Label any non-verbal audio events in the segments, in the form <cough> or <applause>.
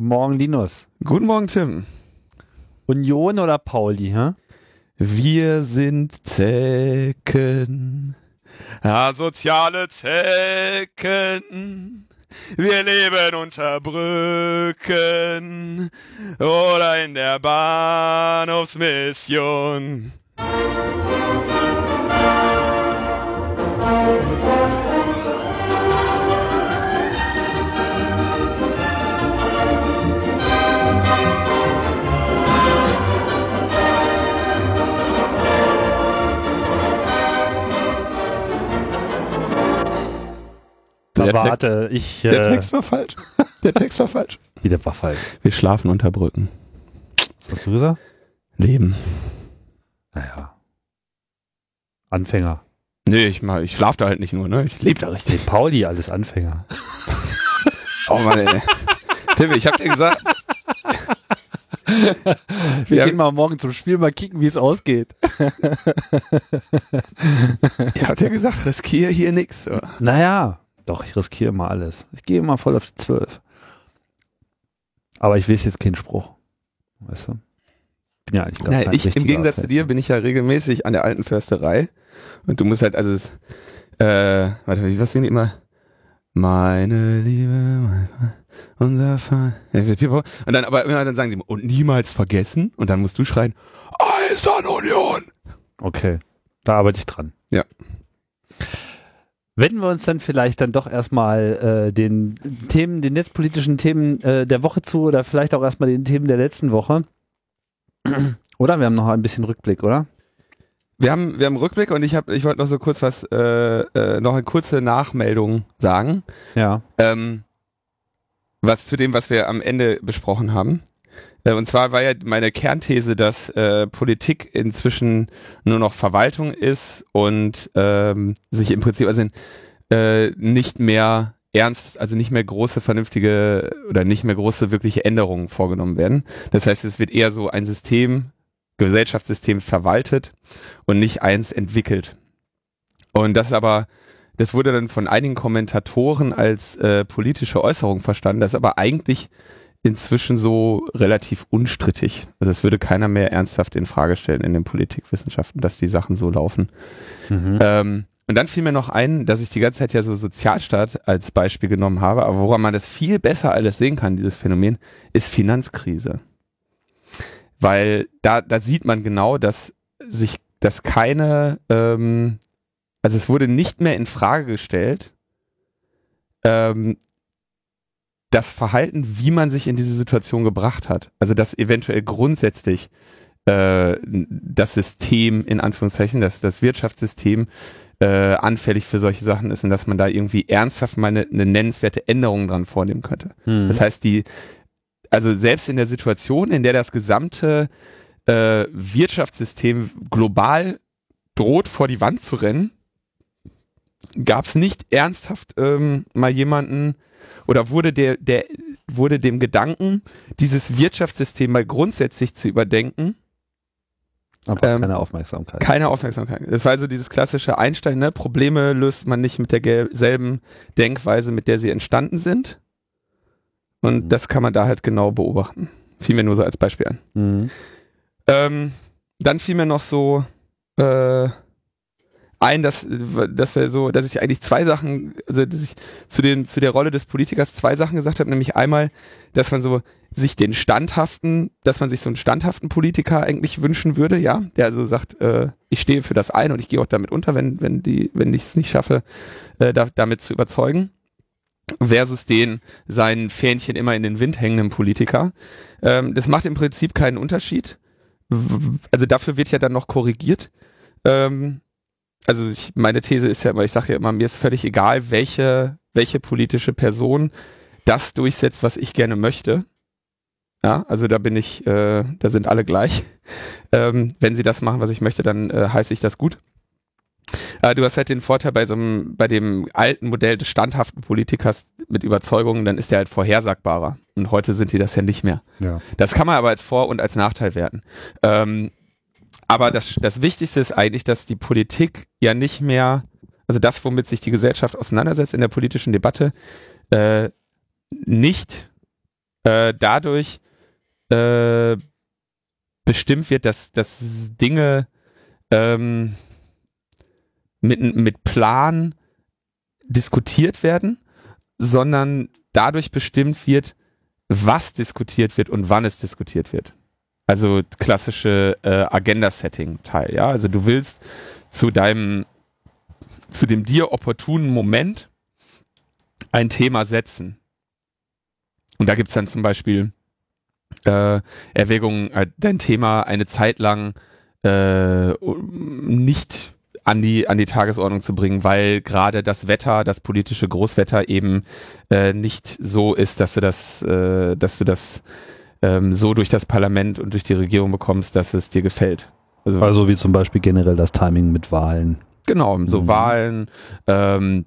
Morgen, Linus. Guten Morgen, Tim. Union oder Pauli, hä? Wir sind Zecken, asoziale Zecken. Wir leben unter Brücken oder in der Bahnhofsmission. Der Warte, ich. Der äh, Text war falsch. <laughs> Der Text war falsch. Wie der war falsch. Wir schlafen unter Brücken. Was hast du gesagt? Leben. Naja. Anfänger. Nee, ich, mal, ich schlaf da halt nicht nur, ne? Ich lebe da richtig. Nee, Pauli, alles Anfänger. <laughs> Oh Mann, ey. Tim, ich hab dir gesagt, Wir Ja. gehen mal morgen zum Spiel, mal kicken, wie es ausgeht. ich hab dir gesagt, riskiere hier nix. So. Naja, doch, ich riskiere immer alles. Ich gehe immer voll auf die 12. Aber ich weiß jetzt keinen Spruch. Weißt du? Bin ja eigentlich gar kein ich, Im Gegensatz zu dir bin ich ja regelmäßig an der alten Försterei. Und du musst halt, also, äh, warte, wie was singen die immer? Meine Liebe, mein, unser. Ja, wir- wir- Und dann, aber immer dann sagen sie, und niemals vergessen. Und dann musst du schreien, Eisern Union! Okay, da arbeite ich dran. Ja. Wenden wir uns dann vielleicht dann doch erstmal äh, den Themen, den netzpolitischen Themen äh, der Woche zu oder vielleicht auch erstmal den Themen der letzten Woche. <clears throat> Oder? Wir haben noch ein bisschen Rückblick, oder? Wir haben, wir haben Rückblick und ich habe, ich wollte noch so kurz was, äh, äh, noch eine kurze Nachmeldung sagen. Ja. Ähm, was zu dem, was wir am Ende besprochen haben. Äh, und zwar war ja meine Kernthese, dass äh, Politik inzwischen nur noch Verwaltung ist und ähm, sich im Prinzip also äh, nicht mehr ernst, also nicht mehr große vernünftige oder nicht mehr große wirkliche Änderungen vorgenommen werden. Das heißt, es wird eher so ein System, Gesellschaftssystem verwaltet und nicht eins entwickelt. Und das aber das wurde dann von einigen Kommentatoren als äh, politische Äußerung verstanden. Das aber eigentlich inzwischen so relativ unstrittig. Also es würde keiner mehr ernsthaft in Frage stellen in den Politikwissenschaften, dass die Sachen so laufen. Mhm. Ähm, und dann fiel mir noch ein, dass ich die ganze Zeit ja so Sozialstaat als Beispiel genommen habe, aber woran man das viel besser alles sehen kann, dieses Phänomen, ist Finanzkrise. Weil da, da sieht man genau, dass sich, dass keine, ähm, also es wurde nicht mehr in Frage gestellt, ähm, das Verhalten, wie man sich in diese Situation gebracht hat. Also dass eventuell grundsätzlich äh, das System, in Anführungszeichen, das, das Wirtschaftssystem äh, anfällig für solche Sachen ist und dass man da irgendwie ernsthaft mal eine, eine nennenswerte Änderung dran vornehmen könnte. Mhm. Das heißt, die, also selbst in der Situation, in der das gesamte äh, Wirtschaftssystem global droht, vor die Wand zu rennen, gab es nicht ernsthaft ähm, mal jemanden oder wurde der, der wurde dem Gedanken, dieses Wirtschaftssystem mal grundsätzlich zu überdenken, Einfach ähm, keine Aufmerksamkeit. keine Aufmerksamkeit. Das war also dieses klassische Einstein, ne? Probleme löst man nicht mit derselben Denkweise, mit der sie entstanden sind. Und Mhm. das kann man da halt genau beobachten. Fiel mir nur so als Beispiel an. Mhm. Ähm, dann fiel mir noch so äh, ein, dass, dass wir so, dass ich eigentlich zwei Sachen, also dass ich zu den zu der Rolle des Politikers zwei Sachen gesagt habe, nämlich einmal, dass man so sich den standhaften, dass man sich so einen standhaften Politiker eigentlich wünschen würde, ja, der also sagt, äh, ich stehe für das ein und ich gehe auch damit unter, wenn wenn die wenn ich es nicht schaffe, äh, da, damit zu überzeugen versus den seinen Fähnchen immer in den Wind hängenden Politiker. Ähm, das macht im Prinzip keinen Unterschied. Also dafür wird ja dann noch korrigiert. Ähm, also ich, meine These ist ja immer, ich sage ja immer, mir ist völlig egal, welche, welche politische Person das durchsetzt, was ich gerne möchte. Ja, also da bin ich, äh, da sind alle gleich. <laughs> Ähm, wenn sie das machen, was ich möchte, dann äh, heiße ich das gut. Äh, du hast halt den Vorteil bei so einem, bei dem alten Modell des standhaften Politikers mit Überzeugungen, dann ist der halt vorhersagbarer. Und heute sind die das ja nicht mehr. Ja. Das kann man aber als Vor- und als Nachteil werten. Ähm, aber das, das Wichtigste ist eigentlich, dass die Politik ja nicht mehr, also das, womit sich die Gesellschaft auseinandersetzt in der politischen Debatte, äh, nicht äh, dadurch äh, bestimmt wird, dass, dass Dinge ähm, mit, mit Plan diskutiert werden, sondern dadurch bestimmt wird, was diskutiert wird und wann es diskutiert wird. Also klassische äh, Agenda-Setting-Teil, ja. Also du willst zu deinem, zu dem dir opportunen Moment ein Thema setzen. Und da gibt's dann zum Beispiel äh, Erwägungen, äh, dein Thema eine Zeit lang äh, nicht an die an die Tagesordnung zu bringen, weil gerade das Wetter, das politische Großwetter eben äh, nicht so ist, dass du das, äh, dass du das ähm, so durch das Parlament und durch die Regierung bekommst, dass es dir gefällt. Also, also wie zum Beispiel generell das Timing mit Wahlen. Genau, so mhm. Wahlen. Ähm,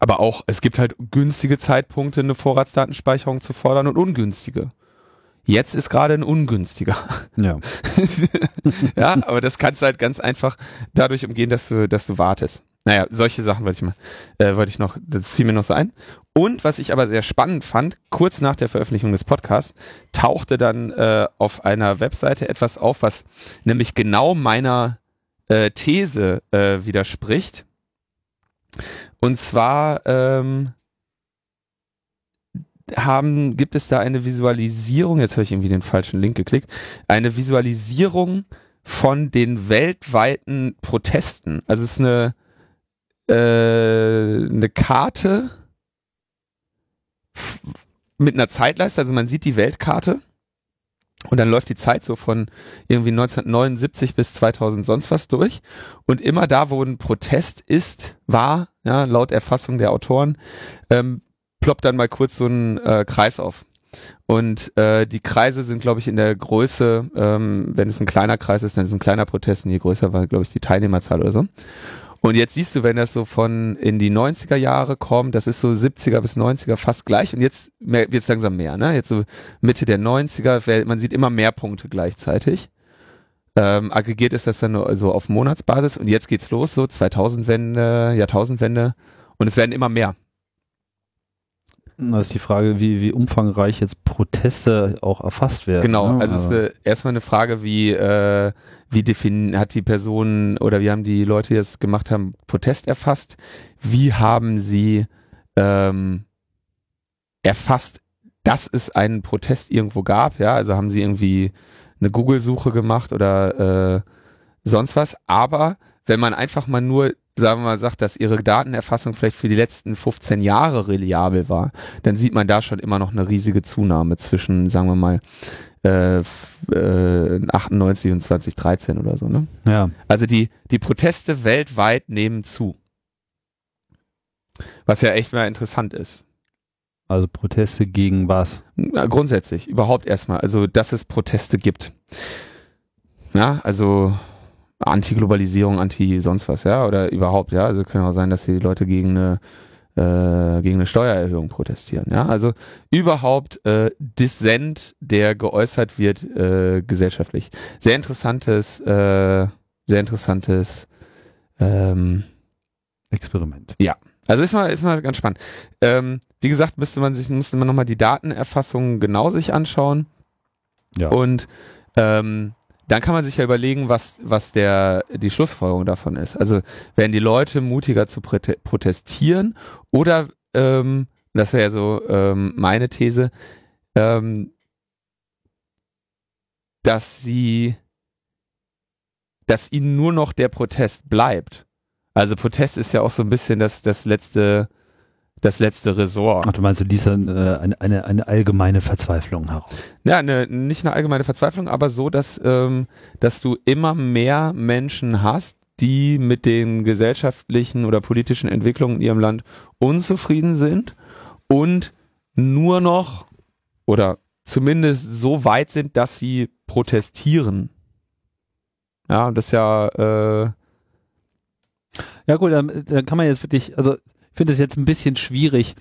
aber auch, es gibt halt günstige Zeitpunkte, eine Vorratsdatenspeicherung zu fordern und ungünstige. Jetzt ist gerade ein ungünstiger. Ja. <laughs> ja, aber das kannst du halt ganz einfach dadurch umgehen, dass du, dass du wartest. Naja, solche Sachen wollte ich mal, äh, wollte ich noch, das fiel mir noch so ein. Und was ich aber sehr spannend fand, kurz nach der Veröffentlichung des Podcasts, tauchte dann äh, auf einer Webseite etwas auf, was nämlich genau meiner äh, These äh, widerspricht. Und zwar ähm, haben, gibt es da eine Visualisierung, jetzt habe ich irgendwie den falschen Link geklickt, eine Visualisierung von den weltweiten Protesten. Also es ist eine, äh, eine Karte mit einer Zeitleiste, also man sieht die Weltkarte und dann läuft die Zeit so von irgendwie 1979 bis 2000 sonst was durch. Und immer da, wo ein Protest ist, war, ja, laut Erfassung der Autoren, ähm, ploppt dann mal kurz so ein äh, Kreis auf. Und äh, die Kreise sind, glaube ich, in der Größe, ähm, wenn es ein kleiner Kreis ist, dann ist es ein kleiner Protest und je größer war, glaube ich, die Teilnehmerzahl oder so. Und jetzt siehst du, wenn das so von in die 90er Jahre kommt, das ist so 70er bis 90er fast gleich und jetzt wird es langsam mehr, ne? Jetzt so Mitte der 90er, man sieht immer mehr Punkte gleichzeitig. Ähm, aggregiert ist das dann so auf Monatsbasis und jetzt geht's los, so 2000-Wende, Jahrtausendwende und es werden immer mehr. Das ist die Frage, wie, wie umfangreich jetzt Proteste auch erfasst werden. Genau, ne? also es ist eine, erstmal eine Frage, wie, äh, wie defin hat die Person oder wie haben die Leute, die das gemacht haben, Protest erfasst? Wie haben sie ähm, erfasst, dass es einen Protest irgendwo gab? Ja, also haben sie irgendwie eine Google-Suche gemacht oder äh, sonst was. Aber wenn man einfach mal nur sagen wir mal, sagt, dass ihre Datenerfassung vielleicht für die letzten 15 Jahre reliabel war, dann sieht man da schon immer noch eine riesige Zunahme zwischen, sagen wir mal, äh, äh, 98 und 2013 oder so. Ne? Ja. Also die, die Proteste weltweit nehmen zu. Was ja echt mal interessant ist. Also Proteste gegen was? Na, grundsätzlich, überhaupt erstmal. Also, dass es Proteste gibt. Ja, also Anti-Globalisierung, Anti sonst was, ja, oder überhaupt, ja. Also kann auch sein, dass die Leute gegen eine äh, gegen eine Steuererhöhung protestieren, ja. Also überhaupt äh, Dissent, der geäußert wird äh, gesellschaftlich. Sehr interessantes, äh, sehr interessantes ähm, Experiment. Ja. Also ist mal, ist mal ganz spannend. Ähm, wie gesagt, müsste man sich, müsste man nochmal die Datenerfassung genau sich anschauen. Ja. Und ähm, dann kann man sich ja überlegen, was, was der, die Schlussfolgerung davon ist. Also werden die Leute mutiger zu protestieren oder, ähm, das wäre ja so ähm, meine These, ähm, dass sie, dass ihnen nur noch der Protest bleibt. Also Protest ist ja auch so ein bisschen das, das letzte, das letzte Ressort. Ach, du meinst, du liest dann äh, eine, eine, eine allgemeine Verzweiflung heraus? Ja, eine, nicht eine allgemeine Verzweiflung, aber so, dass, ähm, dass du immer mehr Menschen hast, die mit den gesellschaftlichen oder politischen Entwicklungen in ihrem Land unzufrieden sind und nur noch oder zumindest so weit sind, dass sie protestieren. Ja, das ist ja äh, ja gut, dann, dann kann man jetzt wirklich, also finde es jetzt ein bisschen schwierig,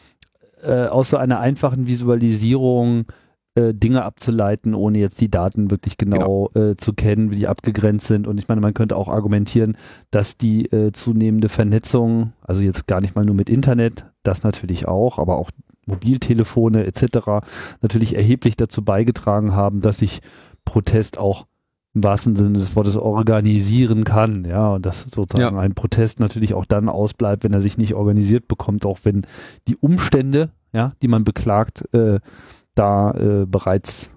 äh, aus so einer einfachen Visualisierung äh, Dinge abzuleiten, ohne jetzt die Daten wirklich genau, genau. Äh, zu kennen, wie die abgegrenzt sind. Und ich meine, man könnte auch argumentieren, dass die äh, zunehmende Vernetzung, also jetzt gar nicht mal nur mit Internet, das natürlich auch, aber auch Mobiltelefone etc. natürlich erheblich dazu beigetragen haben, dass sich Protest auch im wahrsten Sinne des Wortes organisieren kann, ja, und dass sozusagen ja. ein Protest natürlich auch dann ausbleibt, wenn er sich nicht organisiert bekommt, auch wenn die Umstände, ja, die man beklagt, äh, da äh, bereits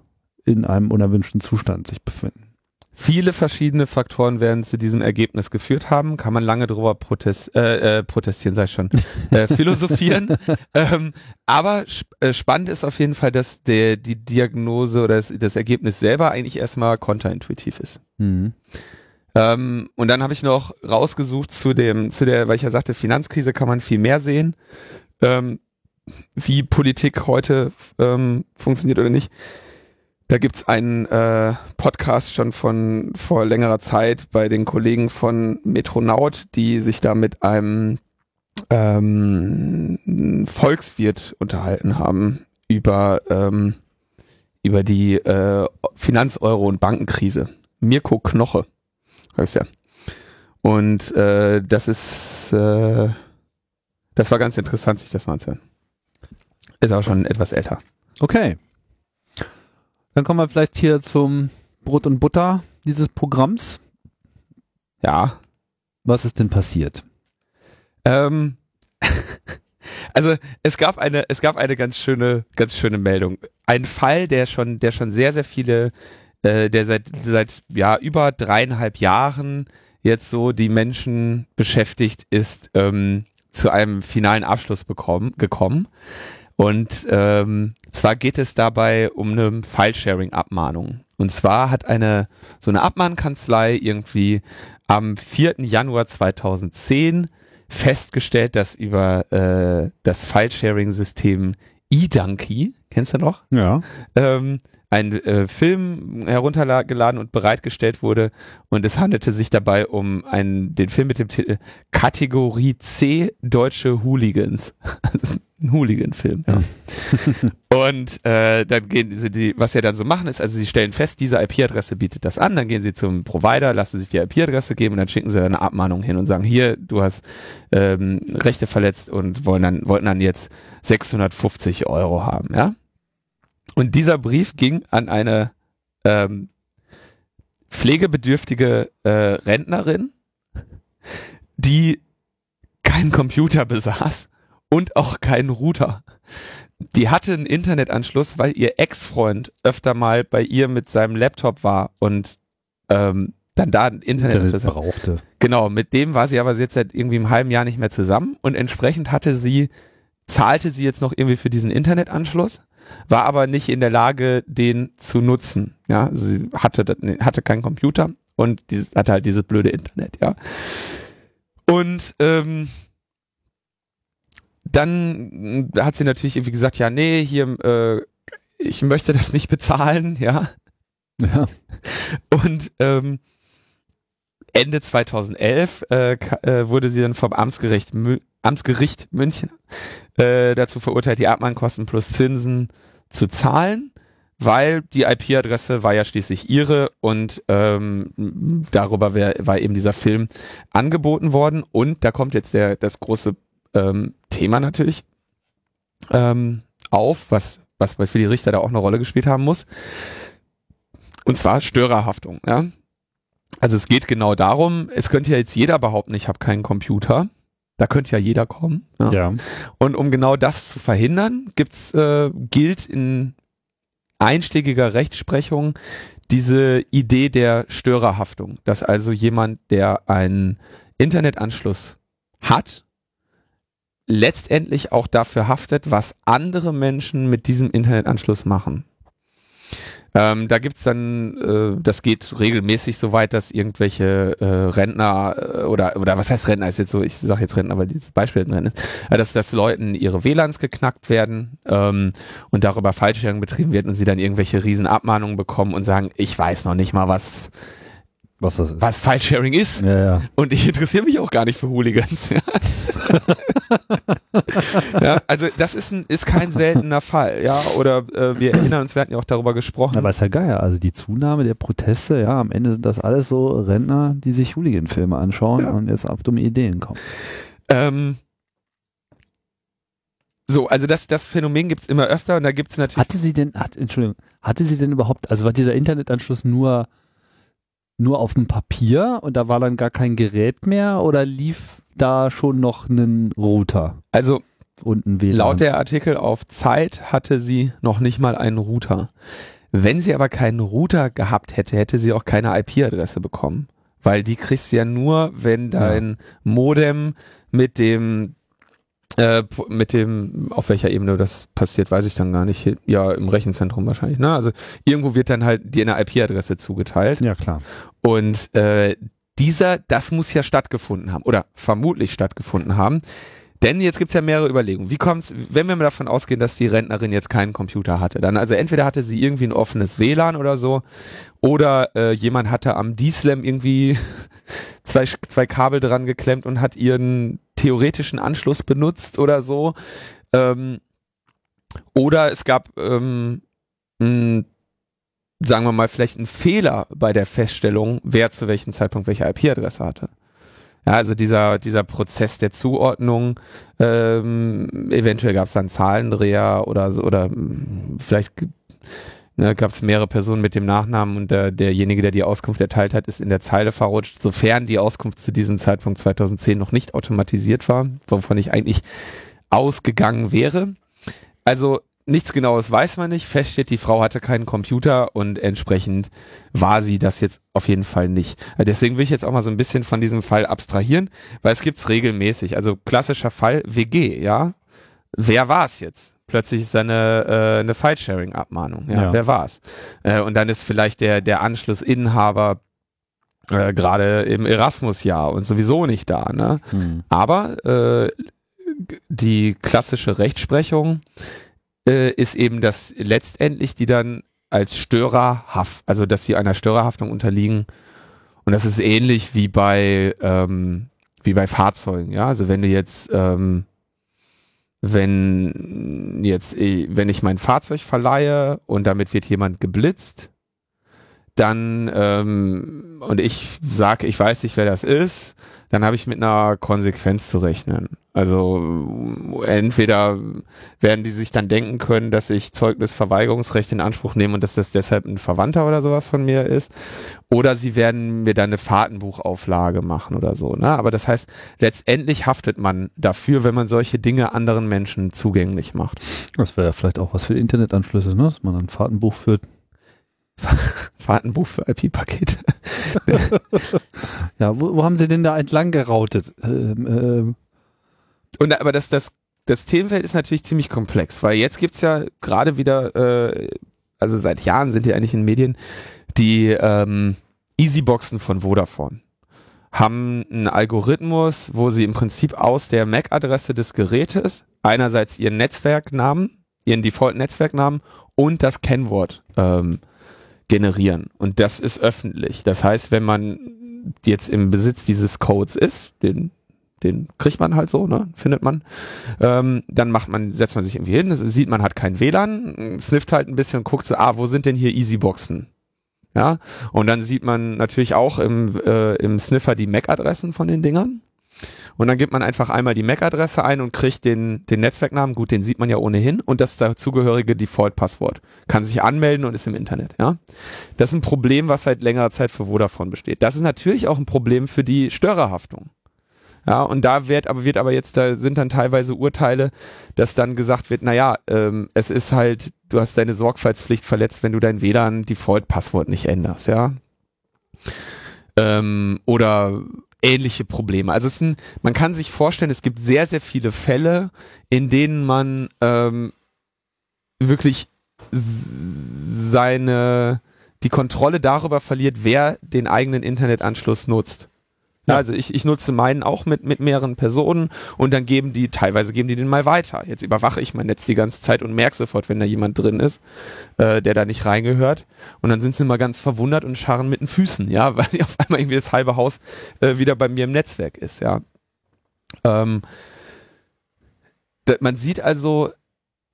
in einem unerwünschten Zustand sich befinden. Viele verschiedene Faktoren werden zu diesem Ergebnis geführt haben. Kann man lange darüber protest, äh, äh, protestieren, sei schon, äh, <laughs> philosophieren. ähm, aber sp äh, spannend ist auf jeden Fall, dass der, die Diagnose oder das, das Ergebnis selber eigentlich erstmal kontraintuitiv ist. Mhm. Ähm, und dann habe ich noch rausgesucht zu dem, zu der, weil ich ja sagte, Finanzkrise kann man viel mehr sehen, ähm, wie Politik heute ähm, funktioniert oder nicht. Da gibt's einen äh, Podcast schon von vor längerer Zeit bei den Kollegen von Metronaut, die sich da mit einem ähm, Volkswirt unterhalten haben über, ähm, über die äh, Finanz-Euro- und Bankenkrise. Mirko Knoche heißt er. Und äh, das ist, äh, das war ganz interessant, sich das mal anzuhören. Ist auch schon etwas älter. Okay. Dann kommen wir vielleicht hier zum Brot und Butter dieses Programms. Ja. Was ist denn passiert? Ähm, <laughs> also es gab eine, es gab eine ganz schöne, ganz schöne Meldung. Ein Fall, der schon, der schon sehr, sehr viele, äh, der seit, seit ja über dreieinhalb Jahren jetzt so die Menschen beschäftigt, ist ähm, zu einem finalen Abschluss bekommen, gekommen. Und ähm, zwar geht es dabei um eine File-Sharing-Abmahnung. Und zwar hat eine so eine Abmahnkanzlei irgendwie am 4. Januar 2010 festgestellt, dass über äh, das File-Sharing-System eDonkey, kennst du noch? Ja. Ähm, ein äh, Film heruntergeladen und bereitgestellt wurde und es handelte sich dabei um einen, den Film mit dem Titel Kategorie C Deutsche Hooligans. <laughs> ein Hooligan-Film. Ja. <laughs> und äh, dann gehen sie, die, was sie dann so machen, ist, also sie stellen fest, diese IP-Adresse bietet das an, dann gehen sie zum Provider, lassen sich die IP-Adresse geben und dann schicken sie eine Abmahnung hin und sagen, hier, du hast ähm, Rechte verletzt und wollen dann, wollten dann jetzt 650 Euro haben, ja. Und dieser Brief ging an eine ähm, pflegebedürftige äh, Rentnerin, die keinen Computer <laughs> besaß und auch keinen Router. Die hatte einen Internetanschluss, weil ihr Ex-Freund öfter mal bei ihr mit seinem Laptop war und ähm, dann da ein Internet, Internet brauchte. Genau, mit dem war sie aber jetzt seit irgendwie einem halben Jahr nicht mehr zusammen und entsprechend hatte sie, zahlte sie jetzt noch irgendwie für diesen Internetanschluss, war aber nicht in der Lage, den zu nutzen. Ja, sie hatte, hatte keinen Computer und dieses, hatte halt dieses blöde Internet, ja. Und ähm, dann äh, hat sie natürlich irgendwie gesagt, ja, nee, hier, äh, ich möchte das nicht bezahlen, <laughs> ja. Ja. Und ähm, Ende 2011 äh, äh, wurde sie dann vom Amtsgericht, Mü Amtsgericht München äh, dazu verurteilt, die Abmahnkosten plus Zinsen zu zahlen, weil die IP-Adresse war ja schließlich ihre und ähm, darüber wär, war eben dieser Film angeboten worden. Und da kommt jetzt der das große ähm, Thema natürlich ähm, auf, was, was für die Richter da auch eine Rolle gespielt haben muss. Und zwar Störerhaftung. Ja? Also es geht genau darum, es könnte ja jetzt jeder behaupten, ich habe keinen Computer. Da könnte ja jeder kommen. Ja. ja. Und um genau das zu verhindern, gibt's, äh, gilt in einschlägiger Rechtsprechung diese Idee der Störerhaftung, dass also jemand, der einen Internetanschluss hat letztendlich auch dafür haftet, was andere Menschen mit diesem Internetanschluss machen. Ähm, da gibt's dann, äh, das geht regelmäßig so weit, dass irgendwelche äh, Rentner äh, oder oder was heißt Rentner ist jetzt so, ich sage jetzt Rentner, weil dieses Beispiel ist, äh, dass, dass Leuten ihre WLANs geknackt werden ähm, und darüber Falschstellung betrieben wird und sie dann irgendwelche Riesenabmahnungen bekommen und sagen, ich weiß noch nicht mal, was was, das ist. was File-Sharing ist. Ja, ja. Und ich interessiere mich auch gar nicht für Hooligans. <laughs> ja, also das ist, ein, ist kein seltener Fall, ja. Oder äh, wir erinnern uns, wir hatten ja auch darüber gesprochen. Aber ist ja geil, also die Zunahme der Proteste, ja, am Ende sind das alles so Rentner, die sich Hooligan-Filme anschauen ja. und jetzt auf dumme Ideen kommen. Ähm, So, also das, das Phänomen gibt's immer öfter und da gibt's natürlich. Hatte sie denn, hat, Entschuldigung, hatte sie denn überhaupt, also war dieser Internetanschluss nur, nur auf dem Papier und da war dann gar kein Gerät mehr oder lief da schon noch ein Router also und ein WLAN? laut der Artikel auf Zeit hatte sie noch nicht mal einen Router. Wenn sie aber keinen Router gehabt hätte, hätte sie auch keine IP-Adresse bekommen. Weil die kriegst du ja nur, wenn dein Modem mit dem äh, mit dem, auf welcher Ebene das passiert, weiß ich dann gar nicht. Ja, im Rechenzentrum wahrscheinlich. Ne? Also irgendwo wird dann halt dir eine IP-Adresse zugeteilt. Ja, klar. Und äh, dieser, das muss ja stattgefunden haben oder vermutlich stattgefunden haben. Denn jetzt gibt's ja mehrere Überlegungen. Wie kommt's, wenn wir mal davon ausgehen, dass die Rentnerin jetzt keinen Computer hatte, dann also entweder hatte sie irgendwie ein offenes WLAN oder so, oder äh, jemand hatte am D-Slam irgendwie <laughs> zwei, zwei Kabel dran geklemmt und hat ihren theoretischen Anschluss benutzt oder so. Ähm, oder es gab, ähm, mh, sagen wir mal, vielleicht einen Fehler bei der Feststellung, wer zu welchem Zeitpunkt welche IP-Adresse hatte. Ja, also dieser, dieser Prozess der Zuordnung, ähm, eventuell gab es dann Zahlendreher oder oder mh, vielleicht ne, gab es mehrere Personen mit dem Nachnamen und der, derjenige, der die Auskunft erteilt hat, ist in der Zeile verrutscht, sofern die Auskunft zu diesem Zeitpunkt 2010 noch nicht automatisiert war, wovon ich eigentlich ausgegangen wäre. Also nichts Genaues weiß man nicht. Fest steht, die Frau hatte keinen Computer und entsprechend war sie das jetzt auf jeden Fall nicht. Deswegen will ich jetzt auch mal so ein bisschen von diesem Fall abstrahieren, weil es gibt's regelmäßig. Also klassischer Fall WG, ja. Wer war es jetzt? Plötzlich ist da eine, äh, eine File-Sharing-Abmahnung. Ja, Ja. wer war's? Äh, und dann ist vielleicht der, der Anschlussinhaber äh, gerade im Erasmus-Jahr und sowieso nicht da. Ne? Hm. Aber äh, die klassische Rechtsprechung äh, ist eben, dass letztendlich die dann als Störerhaft, also dass sie einer Störerhaftung unterliegen. Und das ist ähnlich wie bei ähm, wie bei Fahrzeugen. Ja, also wenn du jetzt ähm, wenn jetzt eh, wenn ich mein Fahrzeug verleihe und damit wird jemand geblitzt, dann ähm, und ich sage, ich weiß nicht, wer das ist, dann habe ich mit einer Konsequenz zu rechnen. Also entweder werden die sich dann denken können, dass ich Zeugnisverweigerungsrecht in Anspruch nehme und dass das deshalb ein Verwandter oder sowas von mir ist, oder sie werden mir dann eine Fahrtenbuchauflage machen oder so. Ne? Aber das heißt, letztendlich haftet man dafür, wenn man solche Dinge anderen Menschen zugänglich macht. Das wäre ja vielleicht auch was für Internetanschlüsse, ne? dass man ein Fahrtenbuch führt. <laughs> Fahrtenbuch für IP-Pakete. Ja, wo, wo haben sie denn da entlang gerautet? Ähm, ähm, Und aber das, das, das Themenfeld ist natürlich ziemlich komplex, weil jetzt gibt's ja gerade wieder, äh, also seit Jahren sind die eigentlich in Medien, die ähm, Easyboxen von Vodafone haben einen Algorithmus, wo sie im Prinzip aus der MAC-Adresse des Gerätes einerseits ihren Netzwerknamen, ihren Default-Netzwerknamen und das Kennwort ähm, generieren. Und das ist öffentlich. Das heißt, wenn man jetzt im Besitz dieses Codes ist, den den kriegt man halt so, ne, findet man. Ähm, dann macht man, setzt man sich irgendwie hin, sieht man hat kein WLAN, snifft halt ein bisschen und guckt so, ah, wo sind denn hier Easyboxen? Ja, und dann sieht man natürlich auch im, äh, im Sniffer die MAC-Adressen von den Dingern. Und dann gibt man einfach einmal die MAC-Adresse ein und kriegt den, den Netzwerknamen, gut, den sieht man ja ohnehin, und das dazugehörige Default-Passwort. Kann sich anmelden und ist im Internet, ja. Das ist ein Problem, was seit längerer Zeit für Vodafone besteht. Das ist natürlich auch ein Problem für die Störerhaftung. Ja, und da wird aber, wird aber jetzt, da sind dann teilweise Urteile, dass dann gesagt wird, naja, ähm, es ist halt, du hast deine Sorgfaltspflicht verletzt, wenn du dein WLAN-Default-Passwort nicht änderst, ja. Ähm, oder ähnliche Probleme. Also es ist ein, man kann sich vorstellen, es gibt sehr, sehr viele Fälle, in denen man ähm, wirklich seine die Kontrolle darüber verliert, wer den eigenen Internetanschluss nutzt. Ja, also ich, ich nutze meinen auch mit, mit mehreren Personen und dann geben die, teilweise geben die den mal weiter. Jetzt überwache ich mein Netz die ganze Zeit und merke sofort, wenn da jemand drin ist, äh, der da nicht reingehört. Und dann sind sie immer ganz verwundert und scharren mit den Füßen, ja, <laughs> weil auf einmal irgendwie das halbe Haus äh, wieder bei mir im Netzwerk ist, ja. Ähm, da, man sieht also,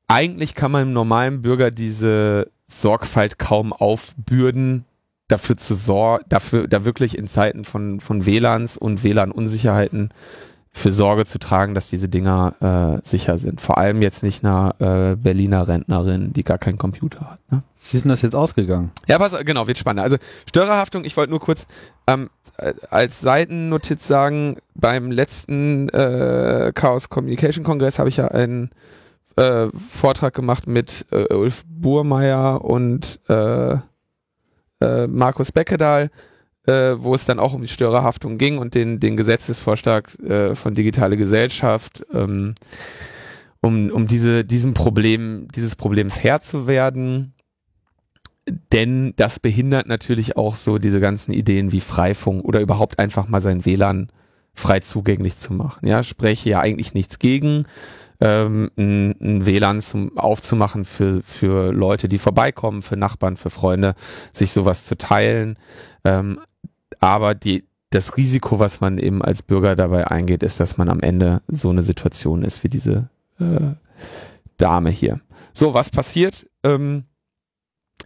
eigentlich kann man einem normalen Bürger diese Sorgfalt kaum aufbürden, dafür zu sorgen, dafür, da wirklich in Zeiten von, von WLANs und WLAN-Unsicherheiten für Sorge zu tragen, dass diese Dinger äh, sicher sind. Vor allem jetzt nicht einer äh, Berliner Rentnerin, die gar keinen Computer hat. Ne? Wie ist denn das jetzt ausgegangen? Ja, pass, genau, wird spannend. Also Störerhaftung, ich wollte nur kurz ähm, äh, als Seitennotiz sagen, beim letzten äh, Chaos Communication Kongress habe ich ja einen äh, Vortrag gemacht mit äh, Ulf Burmeier und äh, äh, Markus Beckedahl, äh, wo es dann auch um die Störerhaftung ging und den, den Gesetzesvorschlag äh, von Digitale Gesellschaft, ähm, um, um diese, diesem Problem, dieses Problems Herr zu werden denn das behindert natürlich auch so diese ganzen Ideen wie Freifunk oder überhaupt einfach mal sein WLAN frei zugänglich zu machen. Ja, spreche ja eigentlich nichts gegen, ähm, ein, ein WLAN zum, aufzumachen für, für Leute, die vorbeikommen, für Nachbarn, für Freunde, sich sowas zu teilen. Ähm, aber die, das Risiko, was man eben als Bürger dabei eingeht, ist, dass man am Ende so eine Situation ist wie diese äh, Dame hier. So, was passiert? Ähm,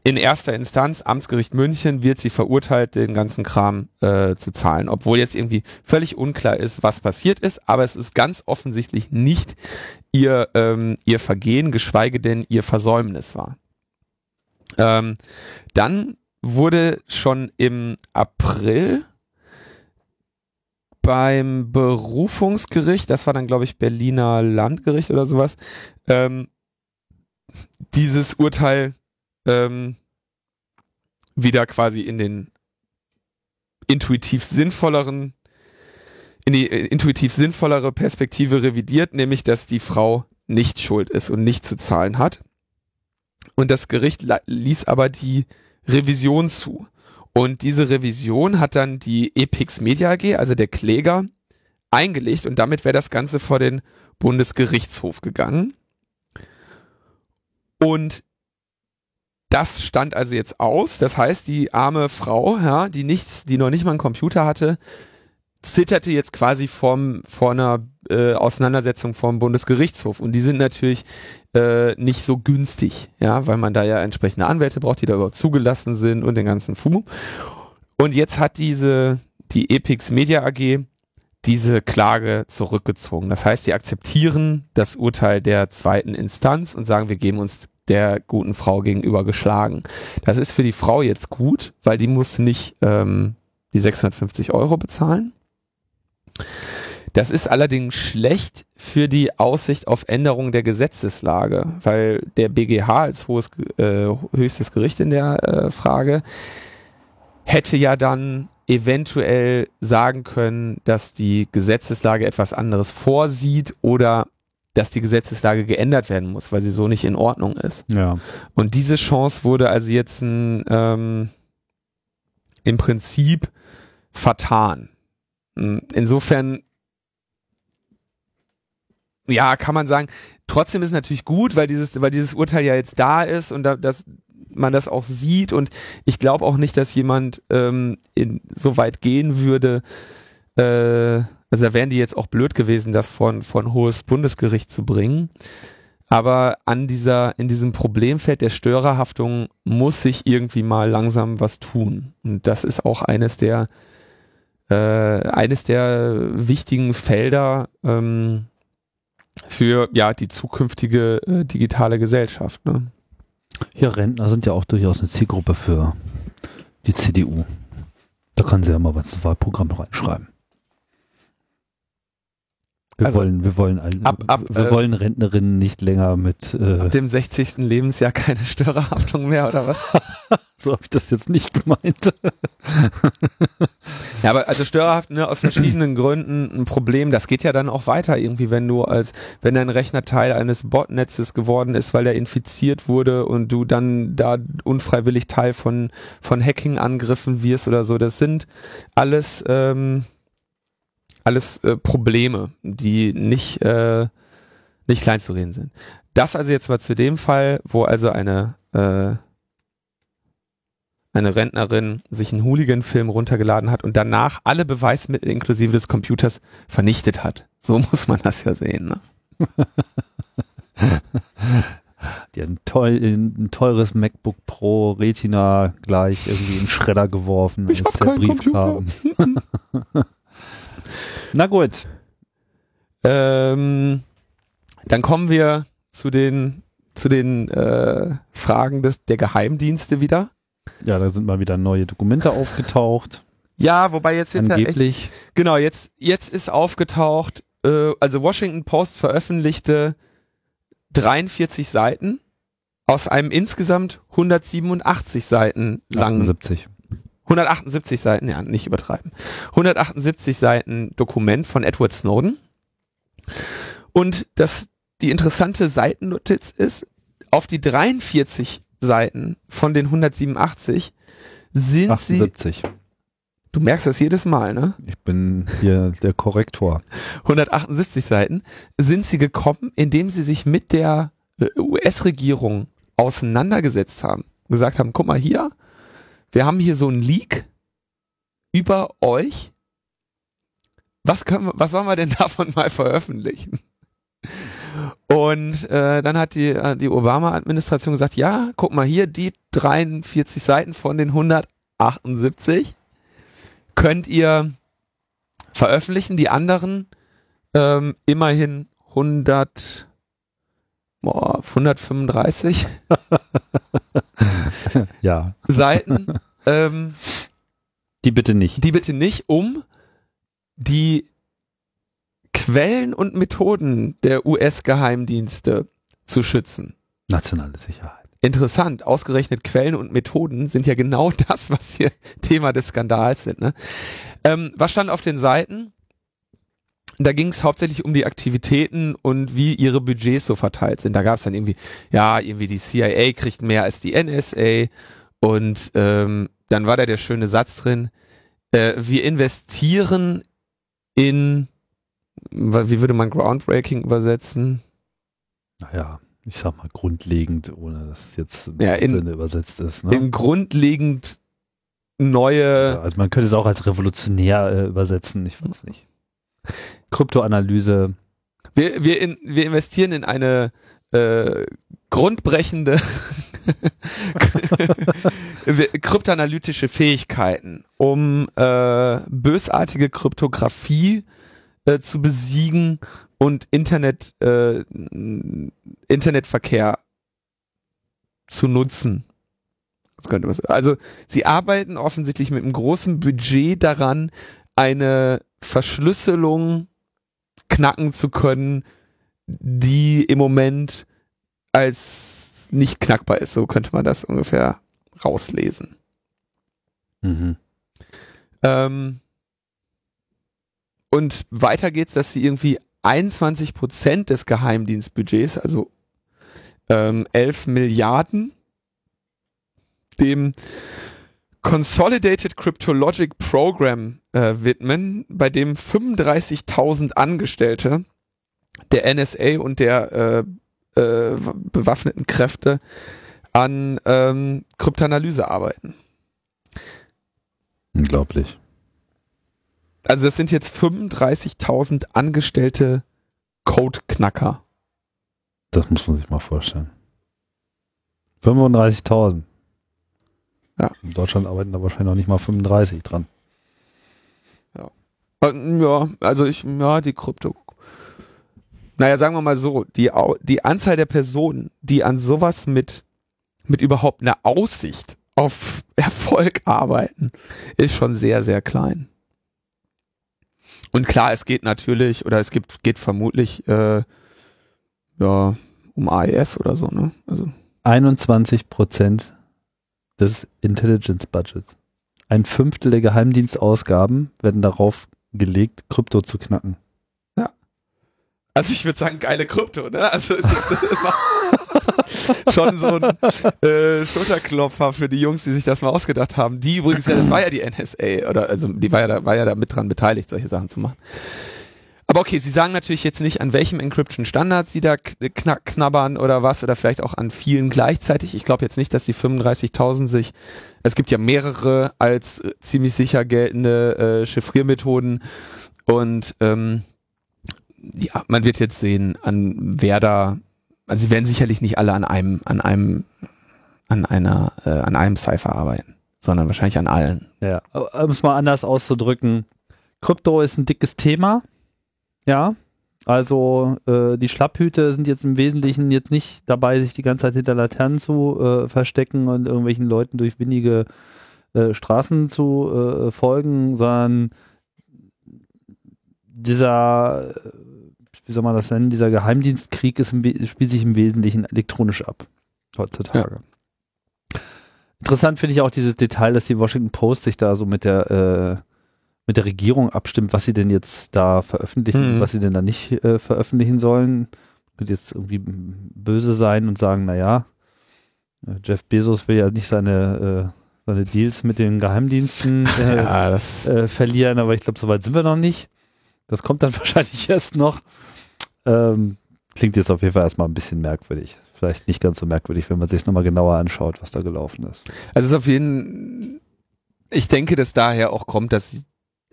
in erster Instanz, Amtsgericht München, wird sie verurteilt, den ganzen Kram äh, zu zahlen. Obwohl jetzt irgendwie völlig unklar ist, was passiert ist, aber es ist ganz offensichtlich nicht ihr, ähm, ihr Vergehen, geschweige denn ihr Versäumnis war. Ähm, dann wurde schon im April beim Berufungsgericht, das war dann glaube ich Berliner Landgericht oder sowas, ähm, dieses Urteil ähm, wieder quasi in den intuitiv sinnvolleren, in die äh, intuitiv sinnvollere Perspektive revidiert, nämlich dass die Frau nicht schuld ist und nicht zu zahlen hat. Und das Gericht ließ aber die Revision zu. Und diese Revision hat dann die Epix Media AG, also der Kläger, eingelegt und damit wäre das Ganze vor den Bundesgerichtshof gegangen. Und das stand also jetzt aus. Das heißt, die arme Frau, ja, die nichts, die noch nicht mal einen Computer hatte, zitterte jetzt quasi vom, vor einer äh, Auseinandersetzung vom Bundesgerichtshof. Und die sind natürlich äh, nicht so günstig, ja, weil man da ja entsprechende Anwälte braucht, die da überhaupt zugelassen sind und den ganzen Fumu. Und jetzt hat diese, die Epix Media AG diese Klage zurückgezogen. Das heißt, sie akzeptieren das Urteil der zweiten Instanz und sagen, wir geben uns der guten Frau gegenüber geschlagen. Das ist für die Frau jetzt gut, weil die muss nicht ähm, die 650 Euro bezahlen. Das ist allerdings schlecht für die Aussicht auf Änderung der Gesetzeslage, weil der BGH als hohes, äh, höchstes Gericht in der äh, Frage hätte ja dann eventuell sagen können, dass die Gesetzeslage etwas anderes vorsieht oder dass die Gesetzeslage geändert werden muss, weil sie so nicht in Ordnung ist. Ja. Und diese Chance wurde also jetzt ein, ähm, im Prinzip vertan. Hm, insofern, ja, kann man sagen, trotzdem ist es natürlich gut, weil dieses, weil dieses Urteil ja jetzt da ist und da, das, man das auch sieht und ich glaube auch nicht, dass jemand ähm, in, so weit gehen würde, äh, also da wären die jetzt auch blöd gewesen, das von, von hohes Bundesgericht zu bringen. Aber an dieser, in diesem Problemfeld der Störerhaftung muss sich irgendwie mal langsam was tun. Und das ist auch eines der, äh, eines der wichtigen Felder ähm, für ja die zukünftige äh, digitale Gesellschaft. Ne? Ja, Rentner sind ja auch durchaus eine Zielgruppe für die CDU. Da kann sie ja mal was ins Wahlprogramm reinschreiben. Wir also wollen, wir wollen, ein, ab, ab, wir äh, wollen Rentnerinnen nicht länger mit äh, ab dem 60. Lebensjahr keine Störerhaftung mehr oder was? <laughs> so habe ich das jetzt nicht gemeint. ja, aber also Störerhaft ne, aus verschiedenen Gründen ein Problem. Das geht ja dann auch weiter irgendwie, wenn du als wenn dein Rechner Teil eines Botnetzes geworden ist, weil er infiziert wurde und du dann da unfreiwillig Teil von von Hacking-Angriffen wirst oder so. Das sind alles ähm, alles äh, Probleme, die nicht, äh, nicht klein zu reden sind. Das also jetzt mal zu dem Fall, wo also eine, äh, eine Rentnerin sich einen Hooligan-Film runtergeladen hat und danach alle Beweismittel inklusive des Computers vernichtet hat. So <laughs> muss man das ja sehen. Ne? Die hat ein, toll, ein teures MacBook Pro Retina gleich irgendwie in den Schredder geworfen, ich als der Brief Computer. kam. <laughs> <laughs> Na gut. Ähm, dann kommen wir zu den zu den äh, Fragen des, der Geheimdienste wieder. Ja, da sind mal wieder neue Dokumente aufgetaucht. Ja, wobei jetzt Angeblich. echt, genau jetzt jetzt ist aufgetaucht, äh, also Washington Post veröffentlichte 43 Seiten aus einem insgesamt 187 Seiten langen 78. 178 Seiten, ja, nicht übertreiben. 178 Seiten Dokument von Edward Snowden. Und das, die interessante Seitennotiz ist, auf die 43 Seiten von den 187 sind sie, 78. du merkst das jedes Mal, ne? Ich bin hier der Korrektor. 178 Seiten, sind sie gekommen, indem sie sich mit der äh, US-Regierung auseinandergesetzt haben. Gesagt haben, guck mal hier, wir haben hier so einen Leak über euch. Was können wir, was sollen wir denn <laughs> davon mal veröffentlichen? Und äh, dann hat die, äh, die Obama-Administration gesagt, ja, guck mal hier, die 43 Seiten von den 178 könnt ihr veröffentlichen, die anderen ähm, immerhin 100, boah, 135 <laughs> Ja, Seiten, ähm, die bitte nicht. die bitte nicht, um die Quellen und Methoden der US-Geheimdienste zu schützen. Nationale Sicherheit. Interessant, ausgerechnet Quellen und Methoden sind ja genau <laughs> das, was hier Thema des Skandals sind. Ne? Ähm, was stand auf den Seiten? Da ging es hauptsächlich um die Aktivitäten und wie ihre Budgets so verteilt sind. Da gab es dann irgendwie, ja, irgendwie die CIA kriegt mehr als die NSA und ähm, dann war da der schöne Satz drin, äh, wir investieren in, wie würde man Groundbreaking übersetzen? Naja, ich sag mal grundlegend, ohne dass es jetzt im Ja, in- Sinne übersetzt ist. Ne? In grundlegend neue Ja, also man könnte es auch als revolutionär äh, übersetzen, ich weiß nicht. Kryptoanalyse, Wir, wir, in, wir investieren in eine äh, grundbrechende <laughs> kryptoanalytische Fähigkeiten, um äh, bösartige Kryptographie äh, zu besiegen und Internet, äh, Internetverkehr zu nutzen. Also sie arbeiten offensichtlich mit einem großen Budget daran, eine Verschlüsselung knacken zu können, die im Moment als nicht knackbar ist. So könnte man das ungefähr rauslesen. mhm. Ähm, und weiter geht's, dass sie irgendwie 21 Prozent des Geheimdienstbudgets, also ähm, 11 Milliarden, dem Consolidated Cryptologic Program äh, widmen, bei dem 35.000 Angestellte der NSA und der äh, äh, bewaffneten Kräfte an ähm, Kryptanalyse arbeiten. unglaublich. Also das sind jetzt 35.000 angestellte Codeknacker. Das muss man sich mal vorstellen. 35.000. Ja. In Deutschland arbeiten da wahrscheinlich noch nicht mal 35 dran. Äh, Ja, also ich, ja, die Krypto. Naja, sagen wir mal so, die, die Anzahl der Personen, die an sowas mit, mit überhaupt einer Aussicht auf Erfolg arbeiten, ist schon sehr, sehr klein. Und klar, es geht natürlich, oder es gibt, geht vermutlich, äh, ja, um AES oder so, ne? Also, 21 Prozent des Intelligence Budgets. Ein Fünftel der Geheimdienstausgaben werden darauf gelegt, Krypto zu knacken. Also ich würde sagen, geile Krypto, ne? Also das ist <laughs> schon so ein äh, Schulterklopfer für die Jungs, die sich das mal ausgedacht haben. Die übrigens, ja, das war ja die NSA, oder also die war ja da, war ja da mit dran beteiligt, solche Sachen zu machen. Aber okay, sie sagen natürlich jetzt nicht, an welchem Encryption-Standard sie da kn knack- knabbern oder was, oder vielleicht auch an vielen gleichzeitig. Ich glaube jetzt nicht, dass die 35.000 sich, es gibt ja mehrere als äh, ziemlich sicher geltende äh, Chiffriermethoden und ähm, ja, man wird jetzt sehen, an wer da, also sie werden sicherlich nicht alle an einem, an einem, an einer, äh, an einem Cypher arbeiten, sondern wahrscheinlich an allen. Ja, um es mal anders auszudrücken, Krypto ist ein dickes Thema. Ja, Also äh, die Schlapphüte sind jetzt im Wesentlichen jetzt nicht dabei, sich die ganze Zeit hinter Laternen zu äh, verstecken und irgendwelchen Leuten durch windige äh, Straßen zu äh, folgen, sondern dieser, äh, wie soll man das nennen, dieser Geheimdienstkrieg ist spielt sich im Wesentlichen elektronisch ab heutzutage. Ja. Interessant finde ich auch dieses Detail, dass die Washington Post sich da so mit der äh, mit der Regierung abstimmt, was sie denn jetzt da veröffentlichen, mhm. was sie denn da nicht äh, veröffentlichen sollen. Könnte jetzt irgendwie böse sein und sagen, naja, äh, Jeff Bezos will ja nicht seine, äh, seine Deals mit den Geheimdiensten <laughs> äh, ja, äh, verlieren, aber ich glaube, soweit sind wir noch nicht. Das kommt dann <laughs> wahrscheinlich erst noch. Ähm, klingt jetzt auf jeden Fall erstmal ein bisschen merkwürdig. Vielleicht nicht ganz so merkwürdig, wenn man sich es nochmal genauer anschaut, was da gelaufen ist. Also es ist auf jeden ich denke, dass daher auch kommt, dass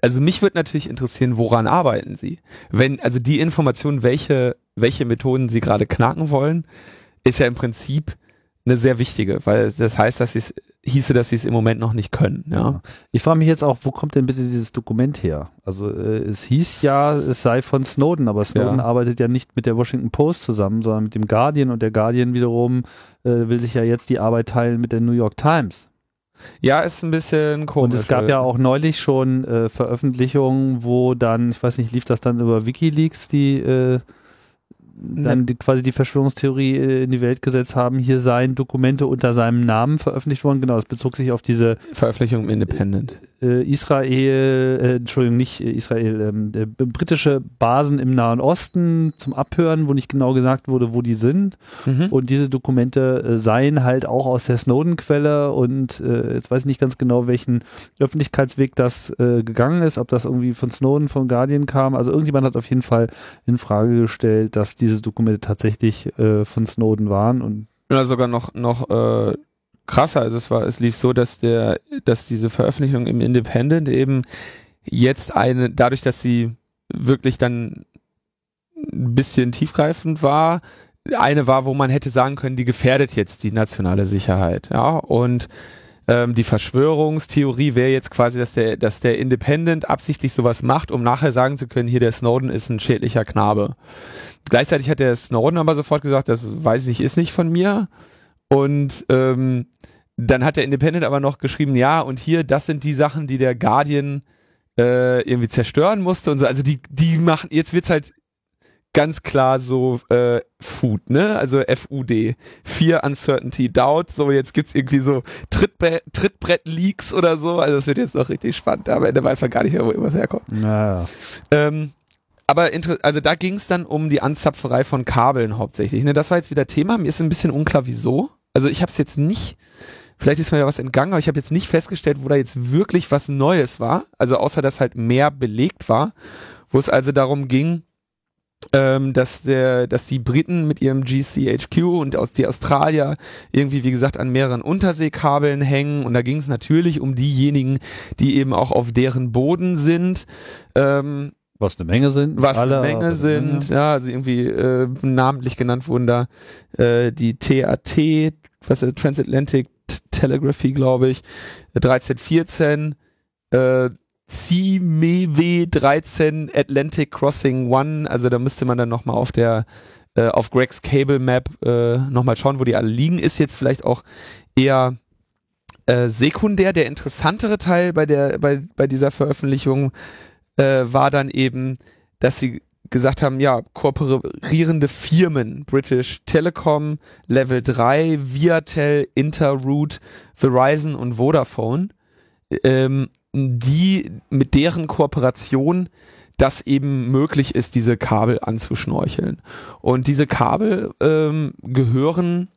also mich würde natürlich interessieren, woran arbeiten Sie? Wenn, also die Information, welche, welche Methoden Sie gerade knacken wollen, ist ja im Prinzip eine sehr wichtige, weil das heißt, dass sie es hieße, dass sie es im Moment noch nicht können. Ja. Ich frage mich jetzt auch, wo kommt denn bitte dieses Dokument her? Also äh, es hieß ja, es sei von Snowden, aber Snowden ja. arbeitet ja nicht mit der Washington Post zusammen, sondern mit dem Guardian und der Guardian wiederum äh, will sich ja jetzt die Arbeit teilen mit der New York Times. Ja, ist ein bisschen komisch. Und es gab ja auch neulich schon äh, Veröffentlichungen, wo dann, ich weiß nicht, lief das dann über Wikileaks, die äh, dann die, quasi die Verschwörungstheorie äh, in die Welt gesetzt haben, hier seien Dokumente unter seinem Namen veröffentlicht worden. Genau, das bezog sich auf diese Veröffentlichung im Independent. Äh, Israel, äh, Entschuldigung, nicht Israel, ähm, äh, britische Basen im Nahen Osten zum Abhören, wo nicht genau gesagt wurde, wo die sind. Mhm. Und diese Dokumente äh, seien halt auch aus der Snowden-Quelle und äh, jetzt weiß ich nicht ganz genau, welchen Öffentlichkeitsweg das äh, gegangen ist, ob das irgendwie von Snowden, von Guardian kam. Also irgendjemand hat auf jeden Fall in Frage gestellt, dass diese Dokumente tatsächlich äh, von Snowden waren und ja, sogar noch, noch äh, krasser. Also es war, es lief so, dass der, dass diese Veröffentlichung im Independent eben jetzt eine, dadurch, dass sie wirklich dann ein bisschen tiefgreifend war, eine war, wo man hätte sagen können, die gefährdet jetzt die nationale Sicherheit. Ja, und ähm, die Verschwörungstheorie wäre jetzt quasi, dass der, dass der Independent absichtlich sowas macht, um nachher sagen zu können, hier der Snowden ist ein schädlicher Knabe. Gleichzeitig hat der Snowden aber sofort gesagt, das weiß ich ist nicht von mir. Und ähm, dann hat der Independent aber noch geschrieben, ja, und hier, das sind die Sachen, die der Guardian äh, irgendwie zerstören musste und so. Also die, die machen, jetzt wird's halt ganz klar so äh, Food, ne? Also FUD. Fear, Uncertainty, Doubt. So, jetzt gibt's irgendwie so Trittbre Trittbrett-Leaks oder so. Also das wird jetzt noch richtig spannend. Aber Ende weiß man gar nicht mehr, wo irgendwas herkommt. Naja. Ähm, aber also da ging's dann um die Anzapferei von Kabeln hauptsächlich. Ne? Das war jetzt wieder Thema. Mir ist ein bisschen unklar, wieso. Also ich habe es jetzt nicht, vielleicht ist mir ja was entgangen, aber ich habe jetzt nicht festgestellt, wo da jetzt wirklich was Neues war. Also außer dass halt mehr belegt war, wo es also darum ging, ähm, dass der, dass die Briten mit ihrem GCHQ und aus die Australier irgendwie, wie gesagt, an mehreren Unterseekabeln hängen. Und da ging es natürlich um diejenigen, die eben auch auf deren Boden sind. Ähm, was eine Menge sind. Was alle, eine Menge sind, ja, also irgendwie äh, namentlich genannt wurden da äh, die TAT, was ist Transatlantic Telegraphy, glaube ich, 1314, äh, CMEW 13 Atlantic Crossing One, also da müsste man dann nochmal auf der äh, auf Gregs Cable Map äh, nochmal schauen, wo die alle liegen, ist jetzt vielleicht auch eher äh, sekundär. Der interessantere Teil bei der bei, bei dieser Veröffentlichung äh, war dann eben, dass sie gesagt haben, ja, kooperierende Firmen, British Telecom, Level 3, Viatel, Interroute, Verizon und Vodafone, ähm, die mit deren Kooperation das eben möglich ist, diese Kabel anzuschnorcheln. Und diese Kabel ähm, gehören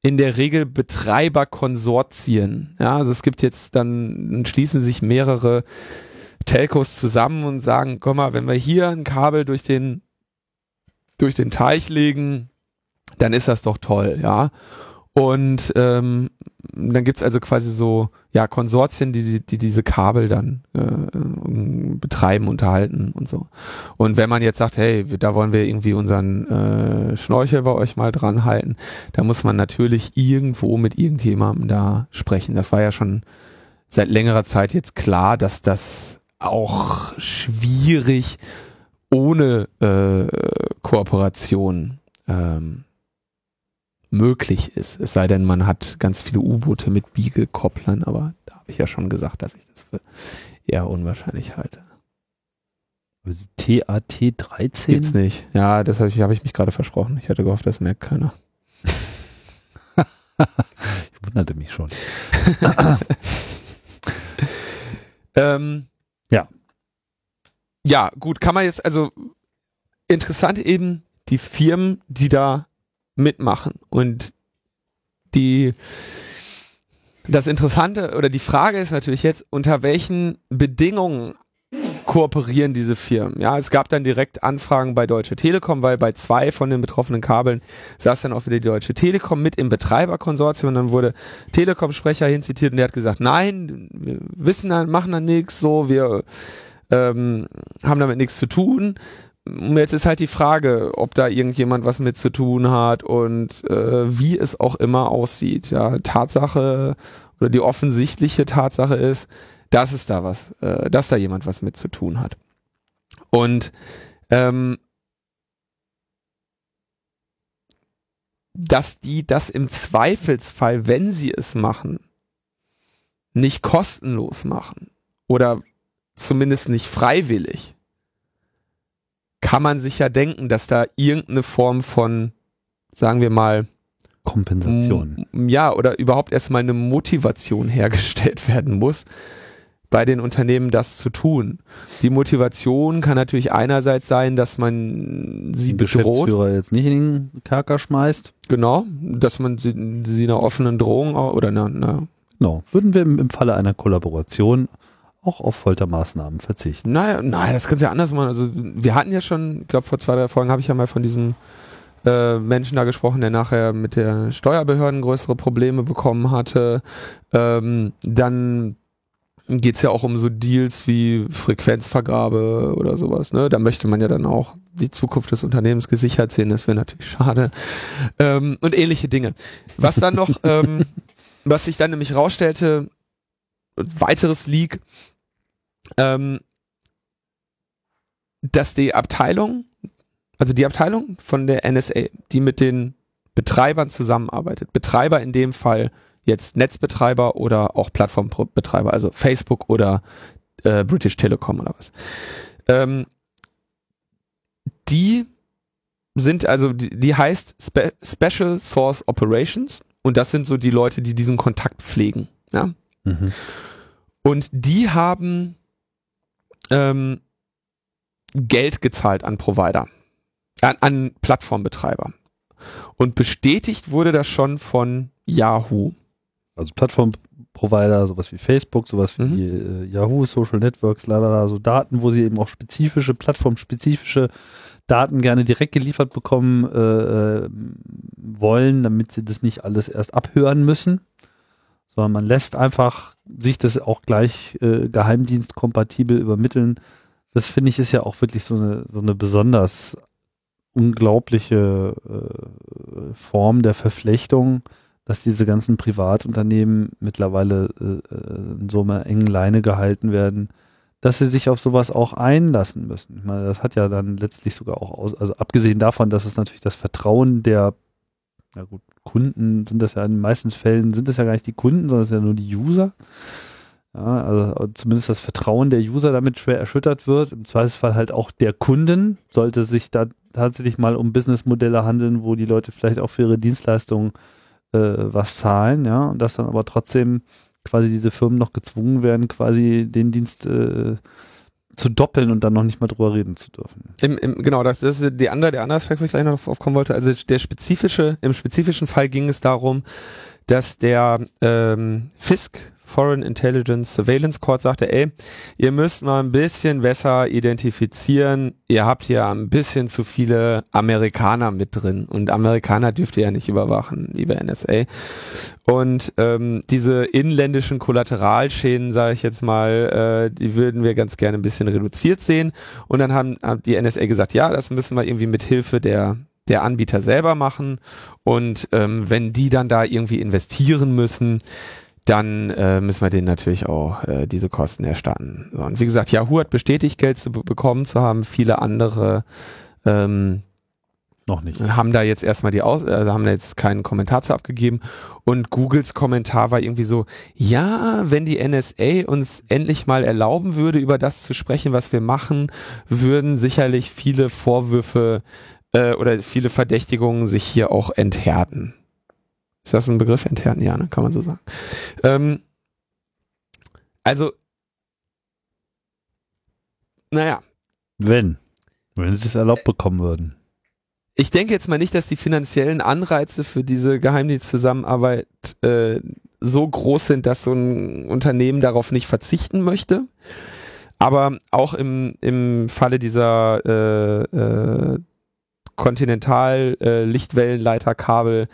in der Regel Betreiberkonsortien. Ja, also es gibt jetzt dann, schließen sich mehrere Telcos zusammen und sagen, komm mal, wenn wir hier ein Kabel durch den, durch den Teich legen, dann ist das doch toll, ja. Und ähm, dann gibt's also quasi so ja Konsortien, die, die, die diese Kabel dann äh, betreiben, unterhalten und so. Und wenn man jetzt sagt, hey, da wollen wir irgendwie unseren äh, Schnorchel bei euch mal dran halten, da muss man natürlich irgendwo mit irgendjemandem da sprechen. Das war ja schon seit längerer Zeit jetzt klar, dass das auch schwierig ohne äh, Kooperation ähm, möglich ist. Es sei denn, man hat ganz viele U-Boote mit Biegekopplern, aber da habe ich ja schon gesagt, dass ich das für eher unwahrscheinlich halte. TAT 13? Gibt's nicht. Ja, das habe ich, hab ich mich gerade versprochen. Ich hatte gehofft, das merkt keiner. <laughs> ich wunderte mich schon. <laughs> ähm, ja. Ja, gut, kann man jetzt, also interessant eben die Firmen, die da mitmachen und die das Interessante oder die Frage ist natürlich jetzt, unter welchen Bedingungen kooperieren diese Firmen. Ja, es gab dann direkt Anfragen bei Deutsche Telekom, weil bei zwei von den betroffenen Kabeln saß dann auch wieder die Deutsche Telekom mit im Betreiberkonsortium und dann wurde Telekom-Sprecher hinzitiert und der hat gesagt, nein, wir wissen dann, machen dann nichts, so, wir ähm, haben damit nichts zu tun. Jetzt ist halt die Frage, ob da irgendjemand was mit zu tun hat und äh, wie es auch immer aussieht. Ja, Tatsache oder die offensichtliche Tatsache ist, dass es da was, äh, dass da jemand was mit zu tun hat. Und ähm, dass die das im Zweifelsfall, wenn sie es machen, nicht kostenlos machen oder zumindest nicht freiwillig, kann man sich ja denken, dass da irgendeine Form von, sagen wir mal, Kompensation. Ja, oder überhaupt erstmal eine Motivation hergestellt <laughs> werden muss, bei den Unternehmen das zu tun. Die Motivation kann natürlich einerseits sein, dass man sie Den bedroht. Geschäftsführer jetzt nicht in den Kerker schmeißt. Genau, dass man sie, sie einer offenen Drohung oder einer, einer Genau. Würden wir im, Falle einer Kollaboration auch auf Foltermaßnahmen verzichten. Naja, nein, das kannst du ja anders machen. Also wir hatten ja schon, ich glaube vor zwei, drei Folgen habe ich ja mal von diesem äh, Menschen da gesprochen, der nachher mit der Steuerbehörden größere Probleme bekommen hatte. Ähm, dann geht's ja auch um so Deals wie Frequenzvergabe oder sowas. Ne? Da möchte man ja dann auch die Zukunft des Unternehmens gesichert sehen. Das wäre natürlich schade. Ähm, und ähnliche Dinge. Was dann noch, <laughs> ähm, was sich dann nämlich rausstellte, weiteres Leak, ähm, dass die Abteilung, also die Abteilung von der NSA, die mit den Betreibern zusammenarbeitet, Betreiber in dem Fall jetzt Netzbetreiber oder auch Plattformbetreiber, also Facebook oder äh, British Telecom oder was, ähm, die sind also, die, die heißt Spe Special Source Operations und das sind so die Leute, die diesen Kontakt pflegen. Ja? Mhm. Und die haben ähm, Geld gezahlt an Provider, an, an Plattformbetreiber. Und bestätigt wurde das schon von Yahoo. Also Plattformprovider, sowas wie Facebook, sowas wie Mhm. äh, Yahoo, Social Networks, lalala, so Daten, wo sie eben auch spezifische, plattformspezifische Daten gerne direkt geliefert bekommen äh, äh, wollen, damit sie das nicht alles erst abhören müssen, sondern man lässt einfach sich das auch gleich äh, geheimdienstkompatibel übermitteln. Das finde ich ist ja auch wirklich so eine, so eine besonders unglaubliche äh, Form der Verflechtung, dass diese ganzen Privatunternehmen mittlerweile äh, äh, in so einer engen Leine gehalten werden, dass sie sich auf sowas auch einlassen müssen. Ich meine, das hat ja dann letztlich sogar auch aus, also abgesehen davon, dass es natürlich das Vertrauen der, na gut, Kunden sind das ja in den meisten Fällen sind das ja gar nicht die Kunden, sondern es sind ja nur die User. Ja, also zumindest das Vertrauen der User damit schwer erschüttert wird. Im Zweifelsfall halt auch der Kunden, sollte sich da tatsächlich mal um Businessmodelle handeln, wo die Leute vielleicht auch für ihre Dienstleistungen äh, was zahlen, ja, und dass dann aber trotzdem quasi diese Firmen noch gezwungen werden, quasi den Dienst äh, zu doppeln und dann noch nicht mal drüber reden zu dürfen. Im, im, genau, das, das ist die andere, der andere Aspekt, wo ich gleich noch drauf aufkommen wollte. Also der spezifische, im spezifischen Fall ging es darum, dass der ähm, FISC, Foreign Intelligence Surveillance Court, sagte, ey, ihr müsst mal ein bisschen besser identifizieren, ihr habt hier ein bisschen zu viele Amerikaner mit drin und Amerikaner dürft ihr ja nicht überwachen, liebe NSA. Und ähm, diese inländischen Kollateralschäden, sage ich jetzt mal, äh, die würden wir ganz gerne ein bisschen reduziert sehen. Und dann haben, hat die NSA gesagt, ja, das müssen wir irgendwie mit Hilfe der der Anbieter selber machen. Und ähm, wenn die dann da irgendwie investieren müssen, dann äh, müssen wir denen natürlich auch äh, diese Kosten erstatten. So, und wie gesagt, Yahoo hat bestätigt, Geld zu bekommen zu haben. Viele andere ähm, noch nicht. Haben da jetzt erstmal die Aus, äh, haben da jetzt keinen Kommentar zu abgegeben. Und Googles Kommentar war irgendwie so, ja, wenn die NSA uns endlich mal erlauben würde, über das zu sprechen, was wir machen, würden sicherlich viele Vorwürfe äh, oder viele Verdächtigungen sich hier auch enthärten. Ist das ein Begriff? Enthärten? Ja, ne? kann man so sagen. Ähm, also, naja. Wenn. Wenn sie es erlaubt bekommen würden ich denke jetzt mal nicht, dass die finanziellen Anreize für diese Geheimdienstzusammenarbeit äh, so groß sind, dass so ein Unternehmen darauf nicht verzichten möchte. Aber auch im, im Falle dieser äh, äh, Kontinental-Lichtwellenleiterkabel äh,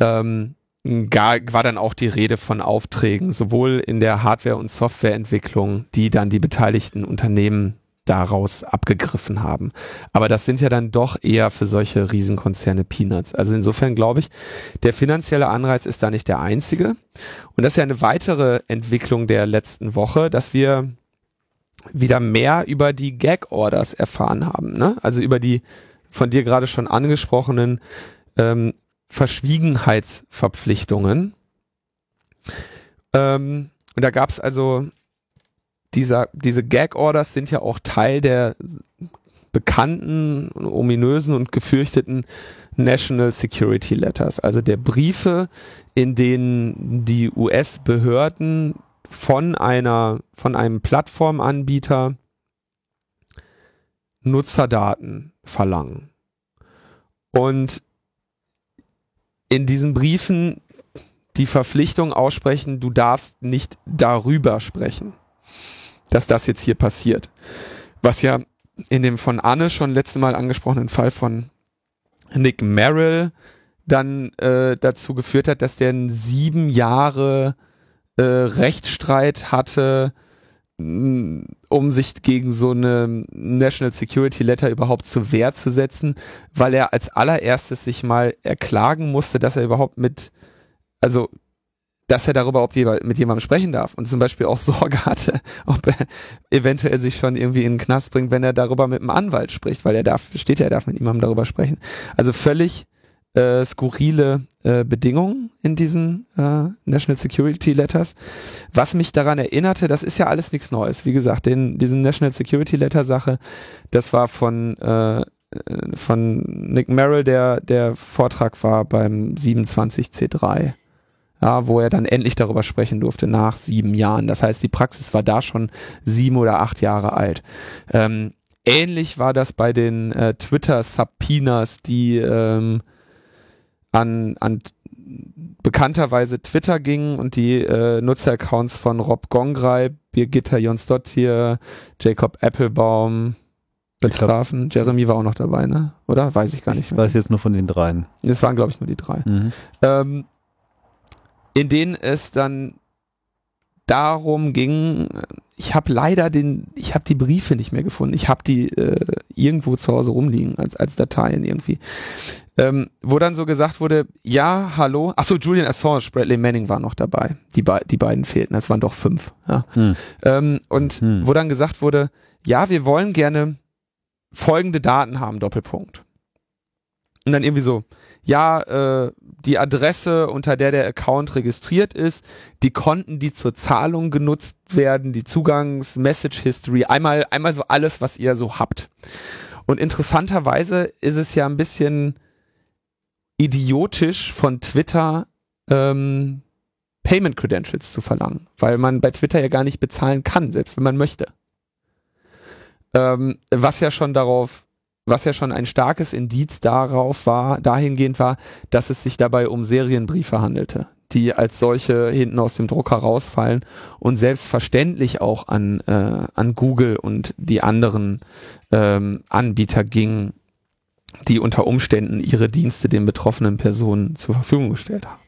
ähm, war dann auch die Rede von Aufträgen, sowohl in der Hardware- und Softwareentwicklung, die dann die beteiligten Unternehmen daraus abgegriffen haben. Aber das sind ja dann doch eher für solche Riesenkonzerne Peanuts. Also insofern glaube ich, der finanzielle Anreiz ist da nicht der einzige. Und das ist ja eine weitere Entwicklung der letzten Woche, dass wir wieder mehr über die Gag-Orders erfahren haben. Ne? Also über die von dir gerade schon angesprochenen ähm, Verschwiegenheitsverpflichtungen. Ähm, und da gab es also dieser, diese Gag-Orders sind ja auch Teil der bekannten, ominösen und gefürchteten National Security Letters, also der Briefe, in denen die US-Behörden von einer, von einem Plattformanbieter Nutzerdaten verlangen. Und in diesen Briefen die Verpflichtung aussprechen, du darfst nicht darüber sprechen dass das jetzt hier passiert. Was ja in dem von Anne schon letzte Mal angesprochenen Fall von Nick Merrill dann äh, dazu geführt hat, dass der sieben Jahre äh, Rechtsstreit hatte, um sich gegen so eine National Security Letter überhaupt zur Wehr zu setzen, weil er als allererstes sich mal erklagen musste, dass er überhaupt mit, also dass er darüber ob mit jemandem sprechen darf und zum Beispiel auch <laughs> Sorge hatte, ob er eventuell sich schon irgendwie in den Knast bringt, wenn er darüber mit einem Anwalt spricht, weil er darf, steht ja, er darf mit jemandem darüber sprechen. Also völlig äh, skurrile äh, Bedingungen in diesen äh, National Security Letters. Was mich daran erinnerte, das ist ja alles nichts Neues. Wie gesagt, den, diesen National Security Letter Sache, das war von äh, von Nick Merrill, der der Vortrag war beim 27C3 ja, wo er dann endlich darüber sprechen durfte nach sieben Jahren. Das heißt, die Praxis war da schon sieben oder acht Jahre alt. Ähm, ähnlich war das bei den äh, Twitter-Subpoenas, die ähm, an, an bekannterweise Twitter gingen und die äh, Nutzeraccounts von Rob Gongrei, Birgitta Jonsdottir, Jacob Applebaum betrafen. Jeremy war auch noch dabei, ne? Oder? Weiß ich gar nicht mehr. Ich weiß jetzt nur von den dreien. Es waren, glaube ich, nur die drei. Mhm. Ähm, in denen es dann darum ging, ich habe leider den, ich habe die Briefe nicht mehr gefunden. Ich habe die äh, irgendwo zu Hause rumliegen als als Dateien irgendwie, ähm, wo dann so gesagt wurde, ja, hallo, ach so, Julian Assange, Bradley Manning war noch dabei. Die, be die beiden fehlten, das waren doch fünf. Ja. Hm. Ähm, und hm. wo dann gesagt wurde, ja, wir wollen gerne folgende Daten haben, Doppelpunkt. Und dann irgendwie so, ja, äh, die Adresse, unter der der Account registriert ist, die Konten, die zur Zahlung genutzt werden, die Zugangs, Message History, einmal, einmal so alles, was ihr so habt. Und interessanterweise ist es ja ein bisschen idiotisch von Twitter ähm, Payment Credentials zu verlangen, weil man bei Twitter ja gar nicht bezahlen kann, selbst wenn man möchte. Ähm, was ja schon darauf was ja schon ein starkes Indiz darauf war, dahingehend war, dass es sich dabei um Serienbriefe handelte, die als solche hinten aus dem Drucker rausfallen und selbstverständlich auch an, äh, an Google und die anderen ähm, Anbieter gingen, die unter Umständen ihre Dienste den betroffenen Personen zur Verfügung gestellt haben.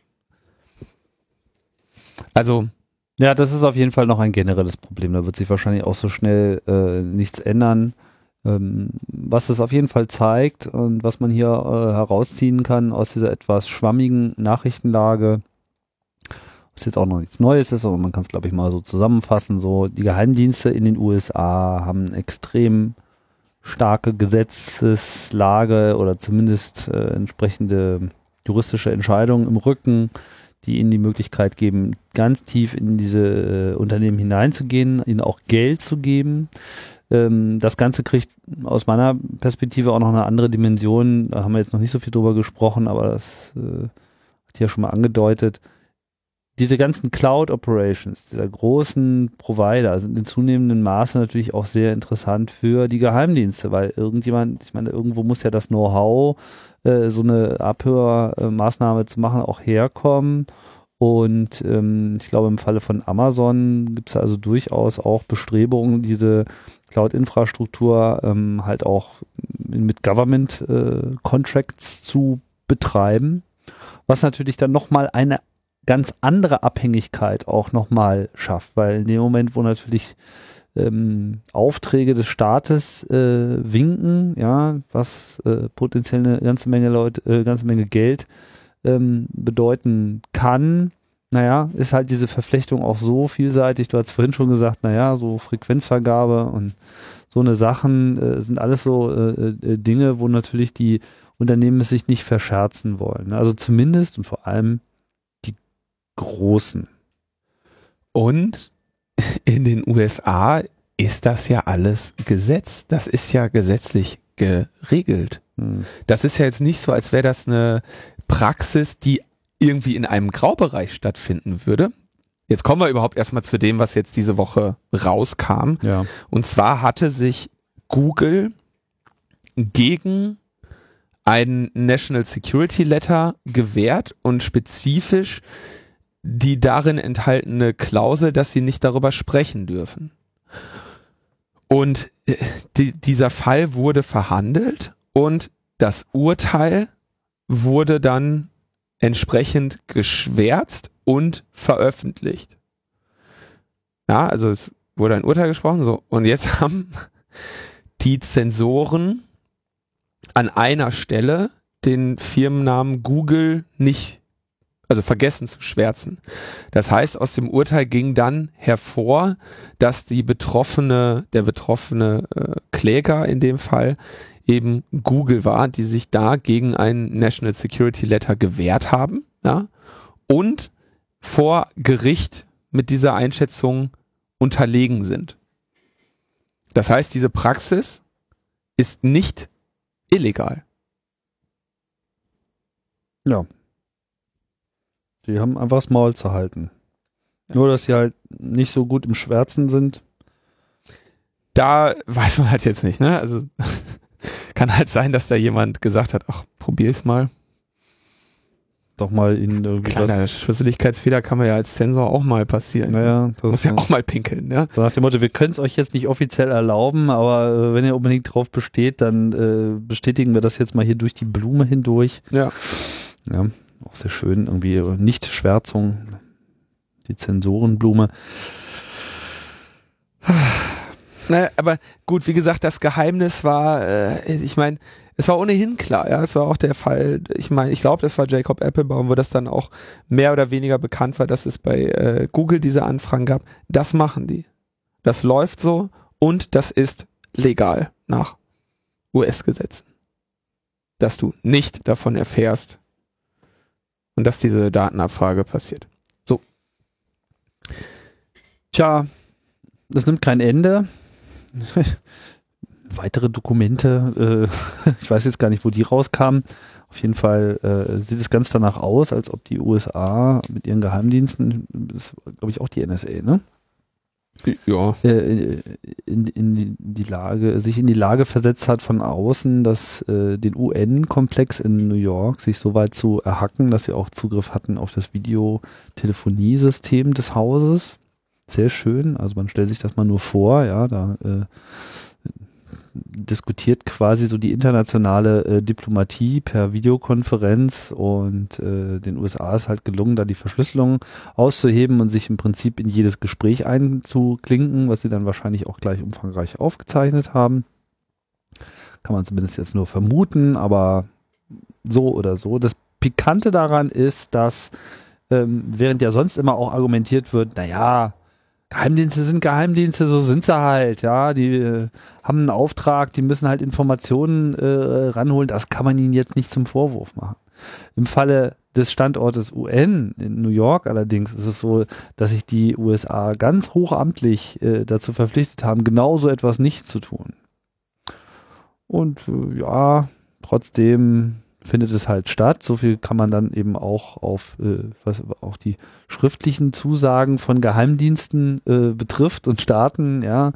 Also ja, das ist auf jeden Fall noch ein generelles Problem. Da wird sich wahrscheinlich auch so schnell äh, nichts ändern. Ähm, was es auf jeden Fall zeigt und was man hier äh, herausziehen kann aus dieser etwas schwammigen Nachrichtenlage was jetzt auch noch nichts Neues ist, aber man kann es, glaube ich, mal so zusammenfassen. So, die Geheimdienste in den USA haben extrem starke Gesetzeslage oder zumindest äh, entsprechende juristische Entscheidungen im Rücken, die ihnen die Möglichkeit geben, ganz tief in diese äh, Unternehmen hineinzugehen, ihnen auch Geld zu geben. Ähm, das Ganze kriegt aus meiner Perspektive auch noch eine andere Dimension. Da haben wir jetzt noch nicht so viel drüber gesprochen, aber das äh, hat ja schon mal angedeutet diese ganzen Cloud Operations, dieser großen Provider sind in zunehmendem Maße natürlich auch sehr interessant für die Geheimdienste, weil irgendjemand, ich meine, irgendwo muss ja das Know-how, äh, so eine Abhörmaßnahme zu machen, auch herkommen. Und ähm, ich glaube, im Falle von Amazon gibt es also durchaus auch Bestrebungen, diese Cloud-Infrastruktur ähm, halt auch mit Government-Contracts äh, zu betreiben. Was natürlich dann nochmal eine ganz andere Abhängigkeit auch nochmal schafft, weil in dem Moment, wo natürlich ähm, Aufträge des Staates äh, winken, ja, was äh, potenziell eine ganze Menge Leute, äh, ganze Menge Geld ähm, bedeuten kann, naja, ist halt diese Verflechtung auch so vielseitig. Du hast vorhin schon gesagt, naja, so Frequenzvergabe und so eine Sachen äh, sind alles so äh, äh, Dinge, wo natürlich die Unternehmen es sich nicht verscherzen wollen. Also zumindest und vor allem Großen. Und <laughs> in den USA ist das ja alles Gesetz. Das ist ja gesetzlich geregelt. Hm. Das ist ja jetzt nicht so, als wäre das eine Praxis, die irgendwie in einem Graubereich stattfinden würde. Jetzt kommen wir überhaupt erstmal zu dem, was jetzt diese Woche rauskam. Ja. Und zwar hatte sich Google gegen ein National Security Letter gewehrt und spezifisch die darin enthaltene Klausel, dass sie nicht darüber sprechen dürfen. Und äh, die, dieser Fall wurde verhandelt und das Urteil wurde dann entsprechend geschwärzt und veröffentlicht. Ja, also es wurde ein Urteil gesprochen, so. Und jetzt <laughs> haben die Zensoren an einer Stelle den Firmennamen Google nicht also vergessen zu schwärzen. Das heißt, aus dem Urteil ging dann hervor, dass die betroffene, der betroffene äh, Kläger in dem Fall eben Google war, die sich da gegen ein National Security Letter gewehrt haben, ja, und vor Gericht mit dieser Einschätzung unterlegen sind. Das heißt, diese Praxis ist nicht illegal. Ja, die haben einfach das Maul zu halten. Ja. Nur, dass sie halt nicht so gut im Schwärzen sind. Da weiß man halt jetzt nicht, ne? Also kann halt sein, dass da jemand gesagt hat, ach, probier's mal. Doch mal in irgendwie Kleiner Schusseligkeitsfehler kann man ja als Sensor auch mal passieren. Naja, das muss ja auch mal pinkeln, ja. So nach dem Motto, wir können es euch jetzt nicht offiziell erlauben, aber äh, wenn ihr unbedingt drauf besteht, dann äh, bestätigen wir das jetzt mal hier durch die Blume hindurch. Ja. Ja auch sehr schön, irgendwie Nicht-Schwärzung, die Zensorenblume. Naja, aber gut, wie gesagt, das Geheimnis war, äh, ich meine, es war ohnehin klar, ja, es war auch der Fall, ich meine, ich glaube, das war Jacob Applebaum, wo das dann auch mehr oder weniger bekannt war, dass es bei äh, Google diese Anfragen gab. Das machen die. Das läuft so und das ist legal nach US-Gesetzen. Dass du nicht davon erfährst, und dass diese Datenabfrage passiert. So. Tja, das nimmt kein Ende. <laughs> Weitere Dokumente, äh, <laughs> ich weiß jetzt gar nicht, wo die rauskamen. Auf jeden Fall äh, sieht es ganz danach aus, als ob die USA mit ihren Geheimdiensten, das glaube ich auch die NSA, ne? ja. Äh, in, in, die Lage, sich in die Lage versetzt hat von außen, dass äh, den UN-Komplex in New York sich so weit zu erhacken, dass sie auch Zugriff hatten auf das Videotelefoniesystem des Hauses. Sehr schön. Also man stellt sich das mal nur vor, ja, da äh, diskutiert quasi so die internationale äh, Diplomatie per Videokonferenz und äh, den USA ist halt gelungen, da die Verschlüsselung auszuheben und sich im Prinzip in jedes Gespräch einzuklinken, was sie dann wahrscheinlich auch gleich umfangreich aufgezeichnet haben. Kann man zumindest jetzt nur vermuten, aber so oder so. Das Pikante daran ist, dass ähm, während ja sonst immer auch argumentiert wird, naja, Geheimdienste sind Geheimdienste, so sind sie halt, ja, die äh, haben einen Auftrag, die müssen halt Informationen äh, ranholen, das kann man ihnen jetzt nicht zum Vorwurf machen. Im Falle des Standortes UN in New York allerdings ist es so, dass sich die USA ganz hochamtlich äh, dazu verpflichtet haben, genau so etwas nicht zu tun. Und äh, ja, trotzdem findet es halt statt. So viel kann man dann eben auch auf äh, was auch die schriftlichen Zusagen von Geheimdiensten äh, betrifft und Staaten. Ja,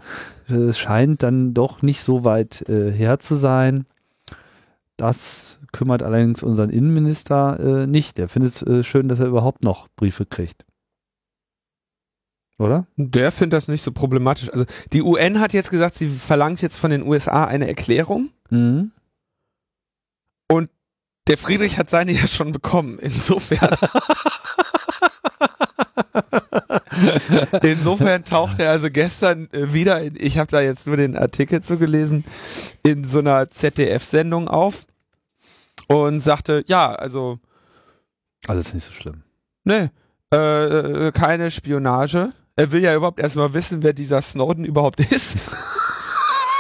es scheint dann doch nicht so weit äh, her zu sein. Das kümmert allerdings unseren Innenminister äh, nicht. Der findet es äh, schön, dass er überhaupt noch Briefe kriegt. Oder? Der findet das nicht so problematisch. Also die UN hat jetzt gesagt, sie verlangt jetzt von den USA eine Erklärung. Mhm. Und der Friedrich hat seine ja schon bekommen. Insofern. <laughs> Insofern taucht er also gestern äh, wieder, in, ich habe da jetzt nur den Artikel zu gelesen, in so einer ZDF-Sendung auf und sagte, ja, also. Alles nicht so schlimm. Nee, äh, keine Spionage. Er will ja überhaupt erstmal wissen, wer dieser Snowden überhaupt ist.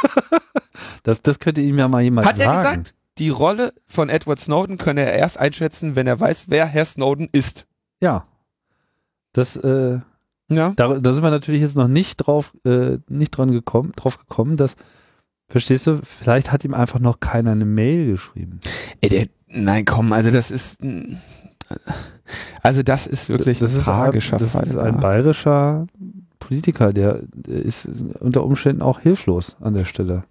<laughs> das, das könnte ihm ja mal jemand Hat sagen. Hat er gesagt, die Rolle von Edward Snowden könne er erst einschätzen, wenn er weiß, wer Herr Snowden ist. Ja. Das, äh, ja. Da, da sind wir natürlich jetzt noch nicht drauf, äh, nicht dran gekommen, drauf gekommen, dass, verstehst du, vielleicht hat ihm einfach noch keiner eine Mail geschrieben. Ey, der, nein, komm, also das ist, also das ist wirklich das ein tragischer das Fall. Das ist ein bayerischer Politiker, der ist unter Umständen auch hilflos an der Stelle.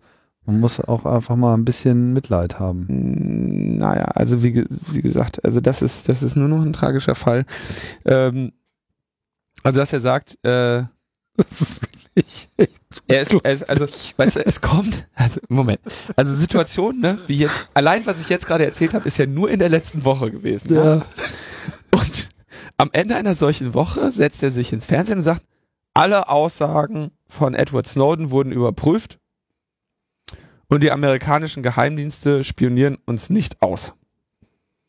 Man muss auch einfach mal ein bisschen Mitleid haben. Naja, also wie, wie gesagt, also das ist, das ist nur noch ein tragischer Fall. Ähm, also dass er sagt, äh, das ist wirklich er ist, er ist, also, weißt du, es kommt, also, Moment, also Situation, ne, wie jetzt, allein was ich jetzt gerade erzählt habe, ist ja nur in der letzten Woche gewesen. Ja. ja. Und am Ende einer solchen Woche setzt er sich ins Fernsehen und sagt, alle Aussagen von Edward Snowden wurden überprüft und die amerikanischen Geheimdienste spionieren uns nicht aus.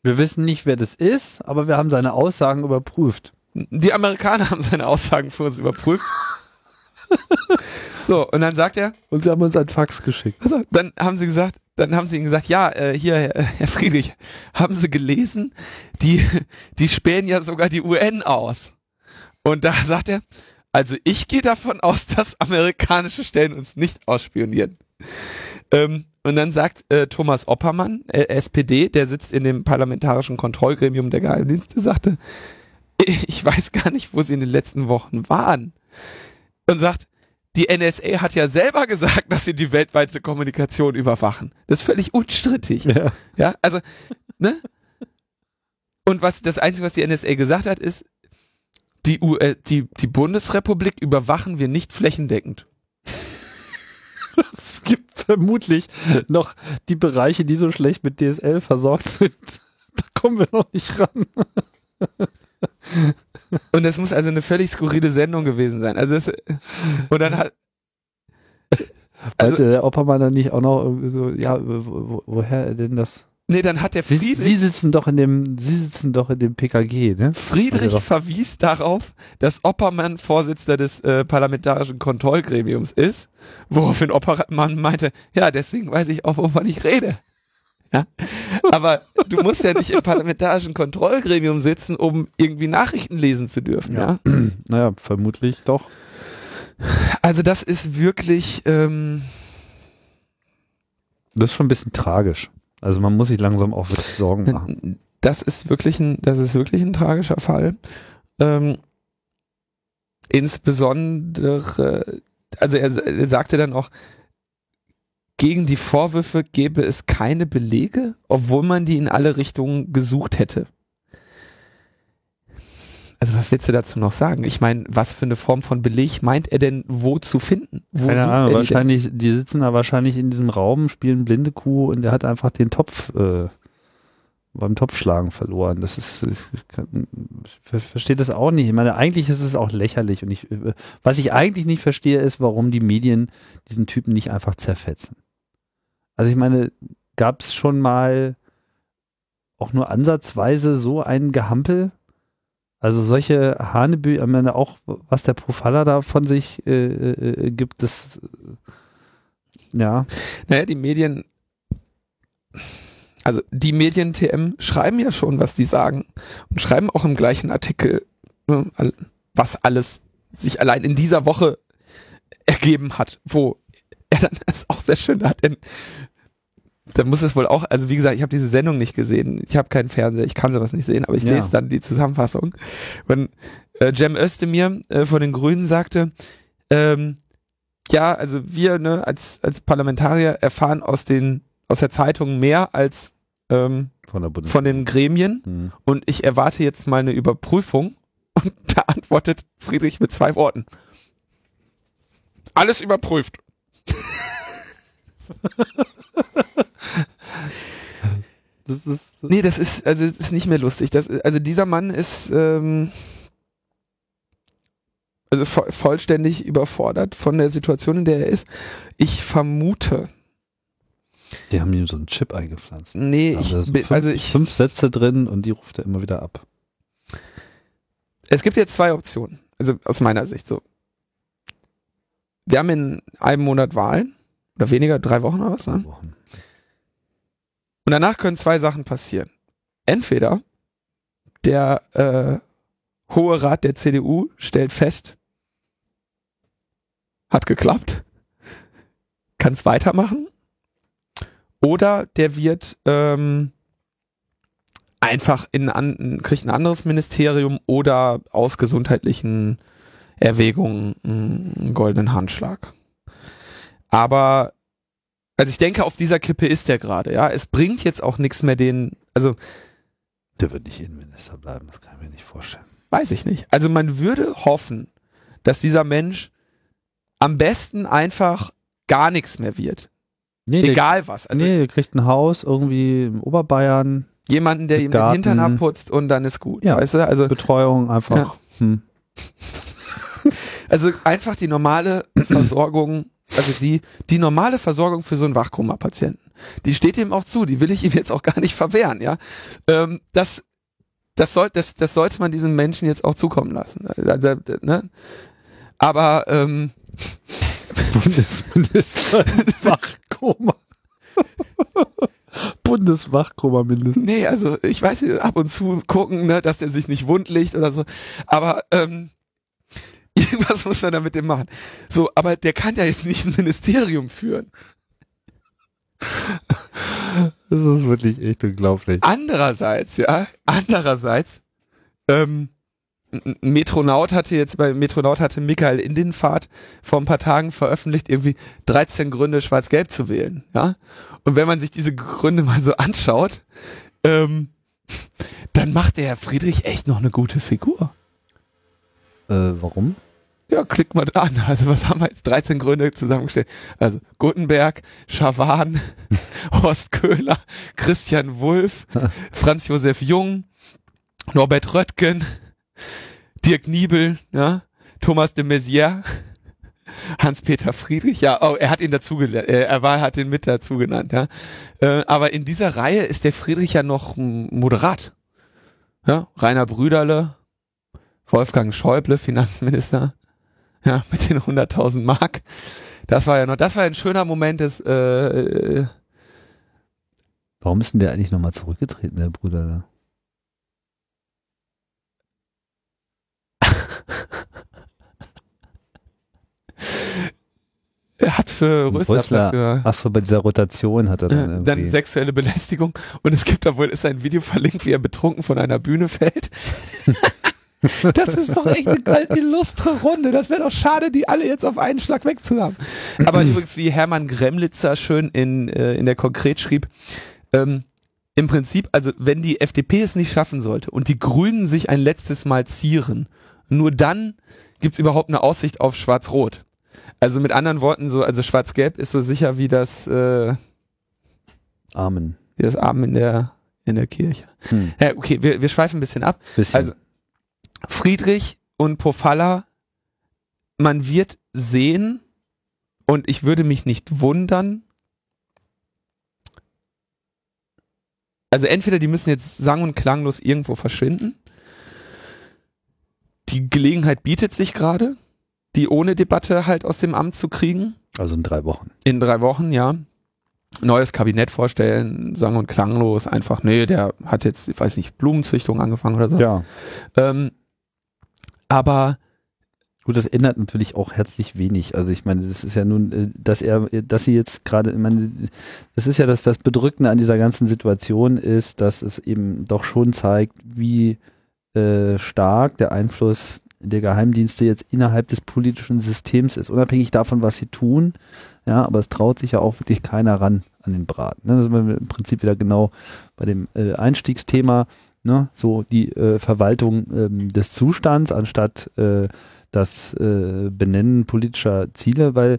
Wir wissen nicht, wer das ist, aber wir haben seine Aussagen überprüft. Die Amerikaner <laughs> haben seine Aussagen für uns überprüft. so, und dann sagt er. Und sie haben uns ein Fax geschickt. Also, dann haben sie gesagt, dann haben sie ihm gesagt, ja, äh, hier, Herr Friedrich, haben Sie gelesen, die, die spähen ja sogar die UN aus. Und da sagt er, also ich gehe davon aus, dass amerikanische Stellen uns nicht ausspionieren. Ähm, und dann sagt äh, Thomas Oppermann, äh, SPD, der sitzt in dem parlamentarischen Kontrollgremium der Geheimdienste, sagte, <laughs> ich weiß gar nicht, wo sie in den letzten Wochen waren. Und sagt, die NSA hat ja selber gesagt, dass sie die weltweite Kommunikation überwachen. Das ist völlig unstrittig. Ja, ja also, ne? Und was das Einzige, was die NSA gesagt hat, ist, die, U äh, die, die Bundesrepublik überwachen wir nicht flächendeckend. <laughs> es gibt vermutlich noch die Bereiche, die so schlecht mit DSL versorgt sind. <laughs> Da kommen wir noch nicht ran. <laughs> Und es muss also eine völlig skurrile Sendung gewesen sein. Also es, und dann hat also, Wollte der Oppermann dann nicht auch noch so, ja, wo, woher denn das? Nee, dann hat der Friedrich. Sie, Sie, sitzen doch in dem, Sie sitzen doch in dem PKG, ne? Friedrich verwies darauf, dass Oppermann Vorsitzender des äh, parlamentarischen Kontrollgremiums ist, woraufhin Oppermann meinte, ja, deswegen weiß ich auch, wovon ich rede. Ja? Aber du musst ja nicht im parlamentarischen Kontrollgremium sitzen, um irgendwie Nachrichten lesen zu dürfen. Ja. ja? <clears throat> Naja, vermutlich doch. Also das ist wirklich. Ähm das ist schon ein bisschen tragisch. Also man muss sich langsam auch wirklich Sorgen machen. Das ist wirklich ein, das ist wirklich ein tragischer Fall. Ähm, insbesondere, also er, er sagte dann auch, gegen die Vorwürfe gäbe es keine Belege, obwohl man die in alle Richtungen gesucht hätte. Also was willst du dazu noch sagen? Ich meine, was für eine Form von Beleg meint er denn wo zu finden? Wo Keine Ahnung, wahrscheinlich, die, die, sitzen da wahrscheinlich in diesem Raum, spielen blinde Kuh und der hat einfach den Topf äh, beim Topfschlagen verloren. Das ist, ich, ich verstehe das auch nicht. Ich meine, eigentlich ist es auch lächerlich und ich, was ich eigentlich nicht verstehe, ist, warum die Medien diesen Typen nicht einfach zerfetzen. Also ich meine, gab es schon mal auch nur ansatzweise so einen Gehampel? Also solche Hanebü, ich meine auch, was der Profiler da von sich äh, äh, gibt, das äh, ja. Naja, die Medien, also die Medien-TM schreiben ja schon, was die sagen und schreiben auch im gleichen Artikel, ne, was alles sich allein in dieser Woche ergeben hat, wo er dann <laughs> ist auch sehr schön, hat er, da muss es wohl auch, also wie gesagt, ich habe diese Sendung nicht gesehen, ich habe keinen Fernseher, ich kann sowas nicht sehen, aber ich Ja. lese dann die Zusammenfassung. Wenn äh, Cem Özdemir äh, von den Grünen sagte, ähm, ja, also wir ne, als, als Parlamentarier erfahren aus den aus der Zeitung mehr als ähm, Von der von den Gremien Hm. und ich erwarte jetzt mal eine Überprüfung <laughs> und da antwortet Friedrich mit zwei Worten. Alles überprüft. <laughs> Das ist Nee, das ist, also das ist nicht mehr lustig. Das, also dieser Mann ist ähm, also vo vollständig überfordert von der Situation, in der er ist. Ich vermute, die haben ihm so einen Chip eingepflanzt. nee, haben ich, so fünf, also ich, fünf Sätze drin und die ruft er immer wieder ab. es gibt jetzt zwei Optionen. Also aus meiner Sicht so. Wir haben in einem Monat Wahlen oder weniger, drei Wochen oder was, ne? Wochen. Und danach können zwei Sachen passieren. Entweder der äh, Hohe Rat der CDU stellt fest, hat geklappt, kann es weitermachen. Oder der wird ähm, einfach in an, kriegt ein anderes Ministerium oder aus gesundheitlichen Erwägungen einen goldenen Handschlag. Aber also ich denke, auf dieser Kippe ist der gerade, ja. Es bringt jetzt auch nichts mehr den, also Der wird nicht Innenminister bleiben, das kann ich mir nicht vorstellen. weiß ich nicht. Also man würde hoffen, dass dieser Mensch am besten einfach gar nichts mehr wird. Nee, der, Egal was. Also nee, der kriegt ein Haus irgendwie im Oberbayern, jemanden, der ihm den. Hintern abputzt und dann ist gut. Ja. Weißt du? Also, Betreuung einfach. Ja. Hm. <laughs> also einfach die normale Versorgung, also die, die normale Versorgung für so einen Wachkoma-Patienten. Die steht ihm auch zu, die will ich ihm jetzt auch gar nicht verwehren, ja. Ähm, das, das, soll, das, das sollte man diesen Menschen jetzt auch zukommen lassen. Da- da- da- Ne? Aber ähm, <laughs> Bundesminister <laughs> Wachkoma. <laughs> Bundeswachkoma mindestens. Nee, also ich weiß, ab und zu gucken, ne, dass er sich nicht wund legt oder so. Aber ähm, <laughs> irgendwas muss man da mit dem machen. So, aber der kann ja jetzt nicht ein Ministerium führen. Das ist wirklich echt unglaublich. Andererseits, ja, andererseits, ähm, Metronaut hatte jetzt bei Metronaut hatte Michael Indinfahrt vor ein paar Tagen veröffentlicht, irgendwie 13 Gründe, Schwarz-Gelb zu wählen, ja. Und wenn man sich diese Gründe mal so anschaut, ähm, dann macht der Herr Friedrich echt noch eine gute Figur. Äh, warum? Ja, klick mal da an. Also was haben wir jetzt? 13 Gründe zusammengestellt. Also Gutenberg, Schawan, <laughs> Horst Köhler, Christian Wulff, <laughs> Franz Josef Jung, Norbert Röttgen, Dirk Niebel, ja, Thomas de Maizière, Hans-Peter Friedrich. Ja, oh, er hat ihn dazu gelernt. Er war, hat ihn mit dazu genannt, ja. Äh, aber in dieser Reihe ist der Friedrich ja noch moderat. Ja, Rainer Brüderle, Wolfgang Schäuble, Finanzminister. Ja, <laughs> mit den 100.000 Mark. Das war ja noch, das war ein schöner Moment des, äh, äh, Warum ist denn der eigentlich nochmal zurückgetreten, der Bruder? <laughs> er hat für Rösler Rösler. Platz gemacht. Achso, bei dieser Rotation hat er dann Äh, irgendwie. Dann sexuelle Belästigung und es gibt da wohl ist ein Video verlinkt, wie er betrunken von einer Bühne fällt. <laughs> das ist doch echt eine, eine illustre Runde. Das wäre doch schade, die alle jetzt auf einen Schlag wegzuhaben. Aber <clears throat> übrigens, wie Hermann Gremlitzer schön in, äh, in der Konkret schrieb, ähm, im Prinzip, also wenn die FDP es nicht schaffen sollte und die Grünen sich ein letztes Mal zieren, nur dann gibt's überhaupt eine Aussicht auf Schwarz-Rot. Also mit anderen Worten, so, also Schwarz-Gelb ist so sicher wie das, äh, Amen. wie das Abend in der, in der Kirche. Hm. Ja, okay, wir, wir schweifen ein bisschen ab. Bisschen. Also Friedrich und Pofalla, man wird sehen und ich würde mich nicht wundern. Also entweder die müssen jetzt sang- und klanglos irgendwo verschwinden. die Gelegenheit bietet sich gerade, die ohne Debatte halt aus dem Amt zu kriegen. Also in drei Wochen. In drei Wochen, ja. Neues Kabinett vorstellen, sang- und klanglos, einfach, nee, der hat jetzt, ich weiß nicht, Blumenzüchtung angefangen oder so. Ja. Ähm, aber Gut, das ändert natürlich auch herzlich wenig. Also ich meine, das ist ja nun, äh, dass er, dass sie jetzt gerade, ich meine, das ist ja das, das Bedrückende an dieser ganzen Situation ist, dass es eben doch schon zeigt, wie äh, stark der Einfluss der Geheimdienste jetzt innerhalb des politischen Systems ist, unabhängig davon, was sie tun. Ja, aber es traut sich ja auch wirklich keiner ran an den Braten. Ne? Da sind wir im Prinzip wieder genau bei dem äh, Einstiegsthema, ne? so die äh, Verwaltung ähm, des Zustands anstatt äh, das äh, Benennen politischer Ziele, weil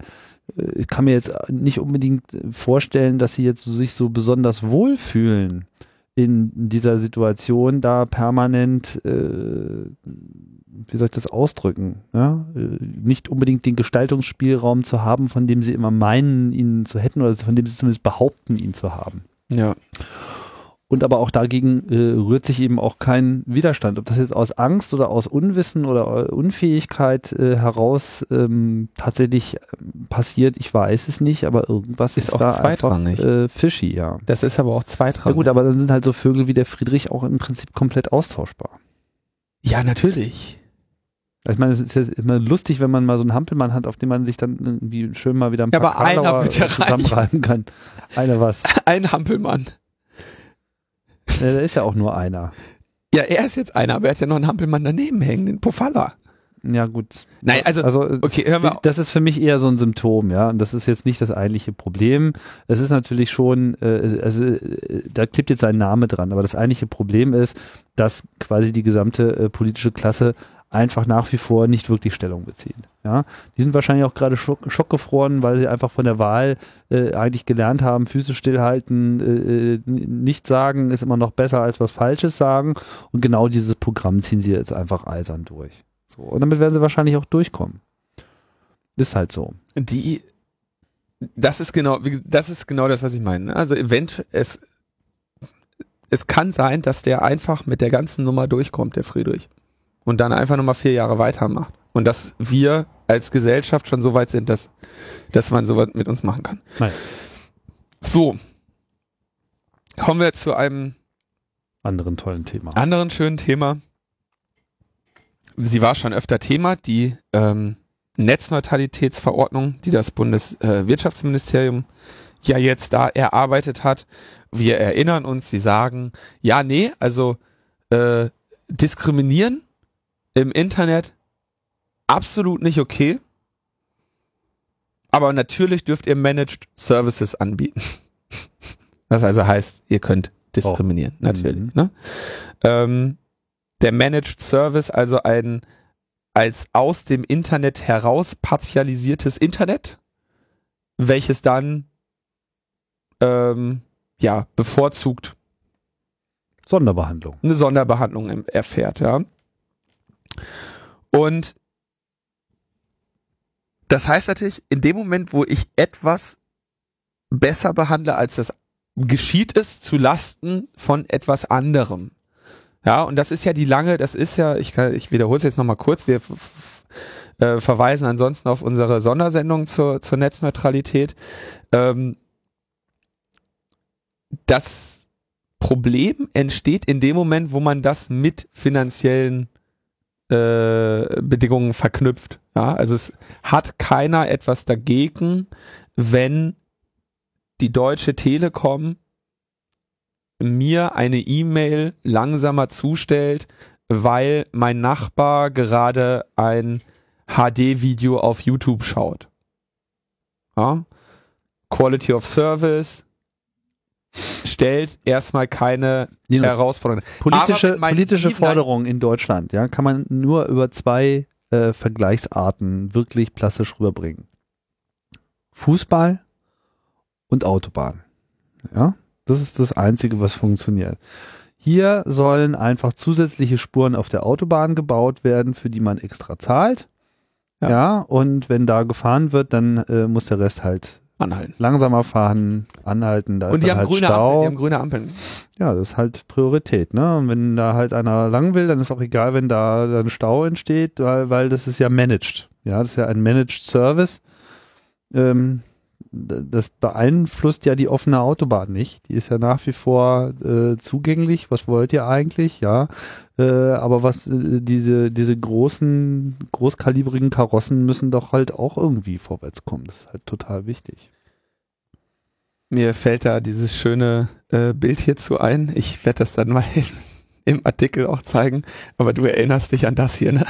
äh, ich kann mir jetzt nicht unbedingt vorstellen, dass sie jetzt sich so besonders wohlfühlen in dieser Situation, da permanent, äh, wie soll ich das ausdrücken, ja? äh, nicht unbedingt den Gestaltungsspielraum zu haben, von dem sie immer meinen, ihn zu hätten oder von dem sie zumindest behaupten, ihn zu haben. ja, Und aber auch dagegen äh, rührt sich eben auch kein Widerstand. Ob das jetzt aus Angst oder aus Unwissen oder äh, Unfähigkeit äh, heraus ähm, tatsächlich ähm, passiert, ich weiß es nicht, aber irgendwas Ist ist, auch da einfach zweitrangig. äh, fishy, ja. das ist aber auch Ja zweitrangig. gut, aber dann sind halt so Vögel wie der Friedrich auch im Prinzip komplett austauschbar. ja, natürlich. Ich meine, es ist ja immer lustig, wenn man mal so einen Hampelmann hat, auf den man sich dann irgendwie schön mal wieder ein Ja, paar aber einer wird ja zusammenreiben kann. Einer was? <laughs> Ein Hampelmann. Ja, da ist ja auch nur einer. Ja, er ist jetzt einer, aber er hat ja noch einen Hampelmann daneben hängen, den Pofalla. Ja, gut. Nein, also, also äh, okay, hören wir das ist für mich eher so ein Symptom, ja. Und das ist jetzt nicht das eigentliche Problem. Es ist natürlich schon, äh, also äh, da klebt jetzt ein Name dran, aber das eigentliche Problem ist, dass quasi die gesamte äh, politische Klasse einfach nach wie vor nicht wirklich Stellung bezieht. Ja, die sind wahrscheinlich auch gerade schock, schockgefroren, weil sie einfach von der Wahl äh, eigentlich gelernt haben, Füße stillhalten, äh, äh, nichts sagen ist immer noch besser als was Falsches sagen. Und genau dieses Programm ziehen sie jetzt einfach eisern durch. So, und damit werden sie wahrscheinlich auch durchkommen. Ist halt so. die, das ist genau, das ist genau das, was ich meine. ne? Also event, es, es kann sein, dass der einfach mit der ganzen Nummer durchkommt, der Friedrich. Und dann einfach nochmal vier Jahre weitermacht. Und dass wir als Gesellschaft schon so weit sind, dass, dass man sowas mit uns machen kann. Nein. So. Kommen wir zu einem Anderen tollen Thema. anderen schönen Thema. Sie war schon öfter Thema, die ähm, Netzneutralitätsverordnung, die das Bundeswirtschaftsministerium ja jetzt da erarbeitet hat. Wir erinnern uns, sie sagen, ja, nee, also äh, diskriminieren im Internet absolut nicht okay. Aber natürlich dürft ihr Managed Services anbieten. <laughs> Was also heißt, ihr könnt diskriminieren, natürlich. Mhm. Ne? Ähm, der Managed Service, also ein als aus dem Internet heraus partialisiertes Internet, welches dann ähm, ja bevorzugt Sonderbehandlung. eine Sonderbehandlung erfährt, ja. Und das heißt natürlich, in dem Moment, wo ich etwas besser behandle, als das geschieht es zu Lasten von etwas anderem. Ja, und das ist ja die lange, das ist ja, ich kann, ich wiederhole es jetzt nochmal kurz, wir äh, verweisen ansonsten auf unsere Sondersendung zur, zur Netzneutralität. Ähm, das Problem entsteht in dem Moment, wo man das mit finanziellen Bedingungen verknüpft. Ja, also es hat keiner etwas dagegen, wenn die Deutsche Telekom mir eine E-Mail langsamer zustellt, weil mein Nachbar gerade ein HD-Video auf YouTube schaut. Ja? Quality of Service stellt erstmal keine Linus, Herausforderung. politische, politische Forderungen in Deutschland, ja, kann man nur über zwei äh, Vergleichsarten wirklich plastisch rüberbringen. Fußball und Autobahn. Ja, das ist das Einzige, was funktioniert. Hier sollen einfach zusätzliche Spuren auf der Autobahn gebaut werden, für die man extra zahlt. Ja. Ja, und wenn da gefahren wird, dann äh, muss der Rest halt anhalten. Langsamer fahren, anhalten, da Und die haben, halt grüne Stau. Ampeln, die haben grüne Ampeln. Ja, das ist halt Priorität, ne? Und wenn da halt einer lang will, dann ist auch egal, wenn da dann Stau entsteht, weil, weil das ist ja managed. Ja, das ist ja ein Managed Service. Ähm, das beeinflusst ja die offene Autobahn nicht. Die ist ja nach wie vor äh, zugänglich. Was wollt ihr eigentlich? Ja, äh, aber was äh, diese diese großen großkalibrigen Karossen müssen doch halt auch irgendwie vorwärts kommen. Das ist halt total wichtig. Mir fällt da dieses schöne äh, Bild hierzu ein. Ich werde das dann mal <laughs> in, im Artikel auch zeigen. Aber du erinnerst dich an das hier, ne?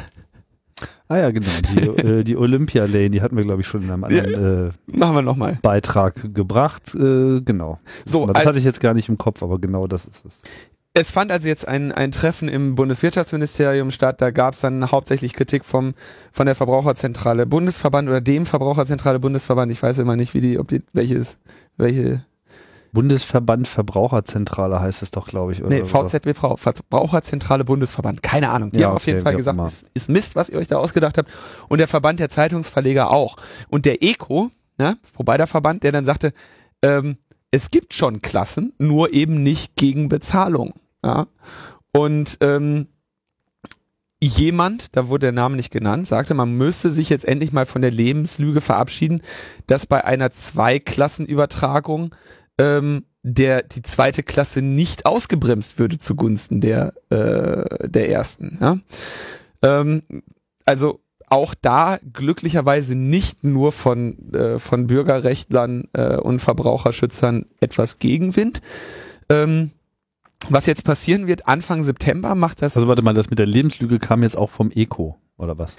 Ah ja, genau. Die, <laughs> äh, die Olympia Lane, die hatten wir glaube ich schon in einem anderen äh, Machen wir nochmal. Beitrag gebracht. Äh, genau. So, das als- hatte ich jetzt gar nicht im Kopf, aber genau das ist es. Es fand also jetzt ein, ein Treffen im Bundeswirtschaftsministerium statt. Da gab es dann hauptsächlich Kritik vom, von der Verbraucherzentrale Bundesverband oder dem Verbraucherzentrale Bundesverband. Ich weiß immer nicht, wie die, ob die, welches, welche, Bundesverband Verbraucherzentrale heißt es doch, glaube ich. Oder nee, so. VZBV, Verbraucherzentrale Bundesverband. Keine Ahnung. Die Ja, haben auf jeden okay, Fall gesagt, ist, ist Mist, was ihr euch da ausgedacht habt. Und der Verband der Zeitungsverleger auch. Und der ECO, ne, wobei der Verband, der dann sagte, ähm, es gibt schon Klassen, nur eben nicht gegen Bezahlung. Ja? Und ähm, jemand, da wurde der Name nicht genannt, sagte, man müsse sich jetzt endlich mal von der Lebenslüge verabschieden, dass bei einer Zweiklassenübertragung ähm, der die zweite Klasse nicht ausgebremst würde zugunsten der äh, der ersten. Ja? Ähm, also auch da glücklicherweise nicht nur von äh, von Bürgerrechtlern äh, und Verbraucherschützern etwas Gegenwind. Ähm, was jetzt passieren wird, Anfang September macht das Also warte mal, das mit der Lebenslüge kam jetzt auch vom Eco, oder was?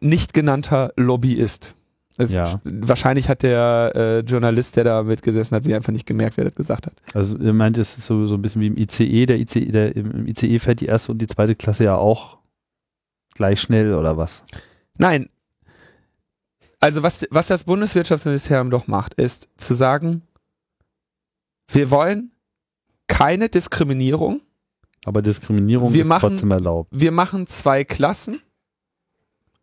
nicht genannter Lobbyist. Es, Ja. Wahrscheinlich hat der äh, Journalist, der da mitgesessen hat, sich einfach nicht gemerkt, wer das gesagt hat. Also ihr meint, es ist so, so ein bisschen wie im ICE, der ICE, der, im ICE fährt die erste und die zweite Klasse ja auch gleich schnell, oder was? Nein. Also was, was das Bundeswirtschaftsministerium doch macht, ist zu sagen, wir wollen keine Diskriminierung. Aber Diskriminierung Wir ist machen- trotzdem erlaubt. Wir machen zwei Klassen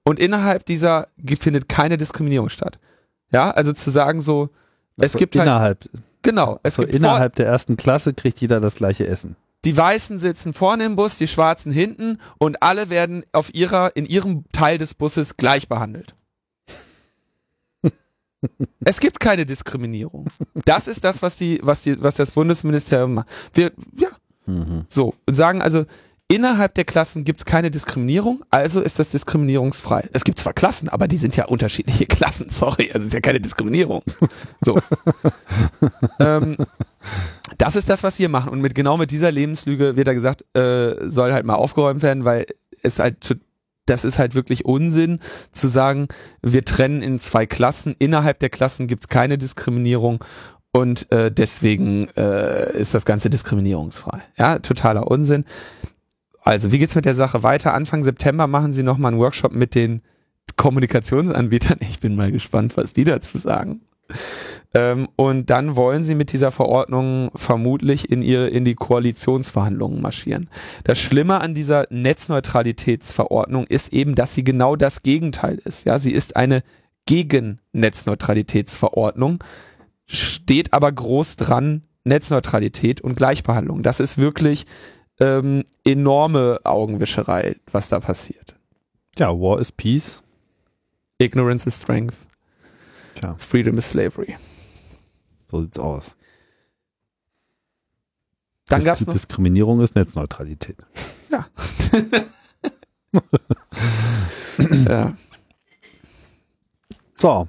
und innerhalb dieser findet keine Diskriminierung statt. Ja, also zu sagen so, es Also gibt halt, innerhalb, genau, es also gibt innerhalb der ersten Klasse kriegt jeder das gleiche Essen. Die Weißen sitzen vorne im Bus, die Schwarzen hinten und alle werden auf ihrer, in ihrem Teil des Busses gleich behandelt. <laughs> Es gibt keine Diskriminierung. Das ist das, was die, was die, was das Bundesministerium macht. Wir, ja, so und sagen also innerhalb der Klassen gibt es keine Diskriminierung, also ist das diskriminierungsfrei. Es gibt zwar Klassen, aber die sind ja unterschiedliche Klassen. <laughs> Sorry, also ist ja keine Diskriminierung. So. <laughs> ähm, das ist das, was wir machen. Und mit genau mit dieser Lebenslüge wird da gesagt, äh, soll halt mal aufgeräumt werden, weil es halt das ist halt wirklich Unsinn zu sagen, wir trennen in zwei Klassen. Innerhalb der Klassen gibt's keine Diskriminierung und äh, deswegen äh, ist das Ganze diskriminierungsfrei. Ja, totaler Unsinn. Also, wie geht's mit der Sache weiter? Anfang September machen sie nochmal einen Workshop mit den Kommunikationsanbietern. Ich bin mal gespannt, was die dazu sagen. Ähm, und dann wollen sie mit dieser Verordnung vermutlich in ihre in die Koalitionsverhandlungen marschieren. Das Schlimme an dieser Netzneutralitätsverordnung ist eben, dass sie genau das Gegenteil ist. Ja, sie ist eine Gegen-Netzneutralitätsverordnung, steht aber groß dran Netzneutralität und Gleichbehandlung. Das ist wirklich ähm, enorme Augenwischerei, was da passiert. Ja, War is Peace. Ignorance is strength, Tja, freedom is slavery. So sieht's aus. Dann gab's noch Diskriminierung ist Netzneutralität. ja. <laughs> So,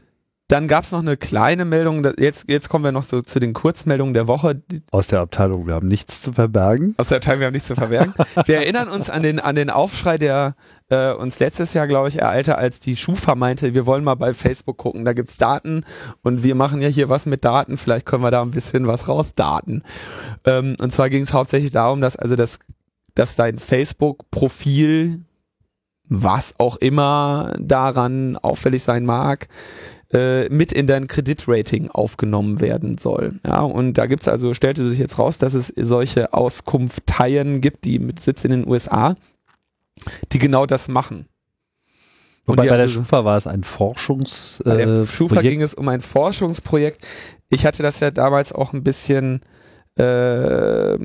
Dann gab's noch eine kleine Meldung, jetzt, jetzt kommen wir noch so zu den Kurzmeldungen der Woche. Aus der Abteilung, wir haben nichts zu verbergen. Aus der Teil, wir haben nichts zu verbergen. Wir erinnern uns an den, an den Aufschrei, der äh, uns letztes Jahr, glaube ich, ereilte, als die Schufa meinte, wir wollen mal bei Facebook gucken, da gibt's Daten und wir machen ja hier was mit Daten, vielleicht können wir da ein bisschen was rausdaten. Ähm, und zwar ging es hauptsächlich darum, dass also das, dass dein Facebook-Profil, was auch immer daran auffällig sein mag, äh, mit in dein Kreditrating aufgenommen werden soll. Ja, und da gibt's also, stellte sich jetzt raus, dass es solche Auskunfteien gibt, die mit Sitz in den USA, die genau das machen. Wobei bei der Schufa war es ein Forschungs Bei der äh, Schufa Projekt. ging es um ein Forschungsprojekt. Ich hatte das ja damals auch ein bisschen, äh,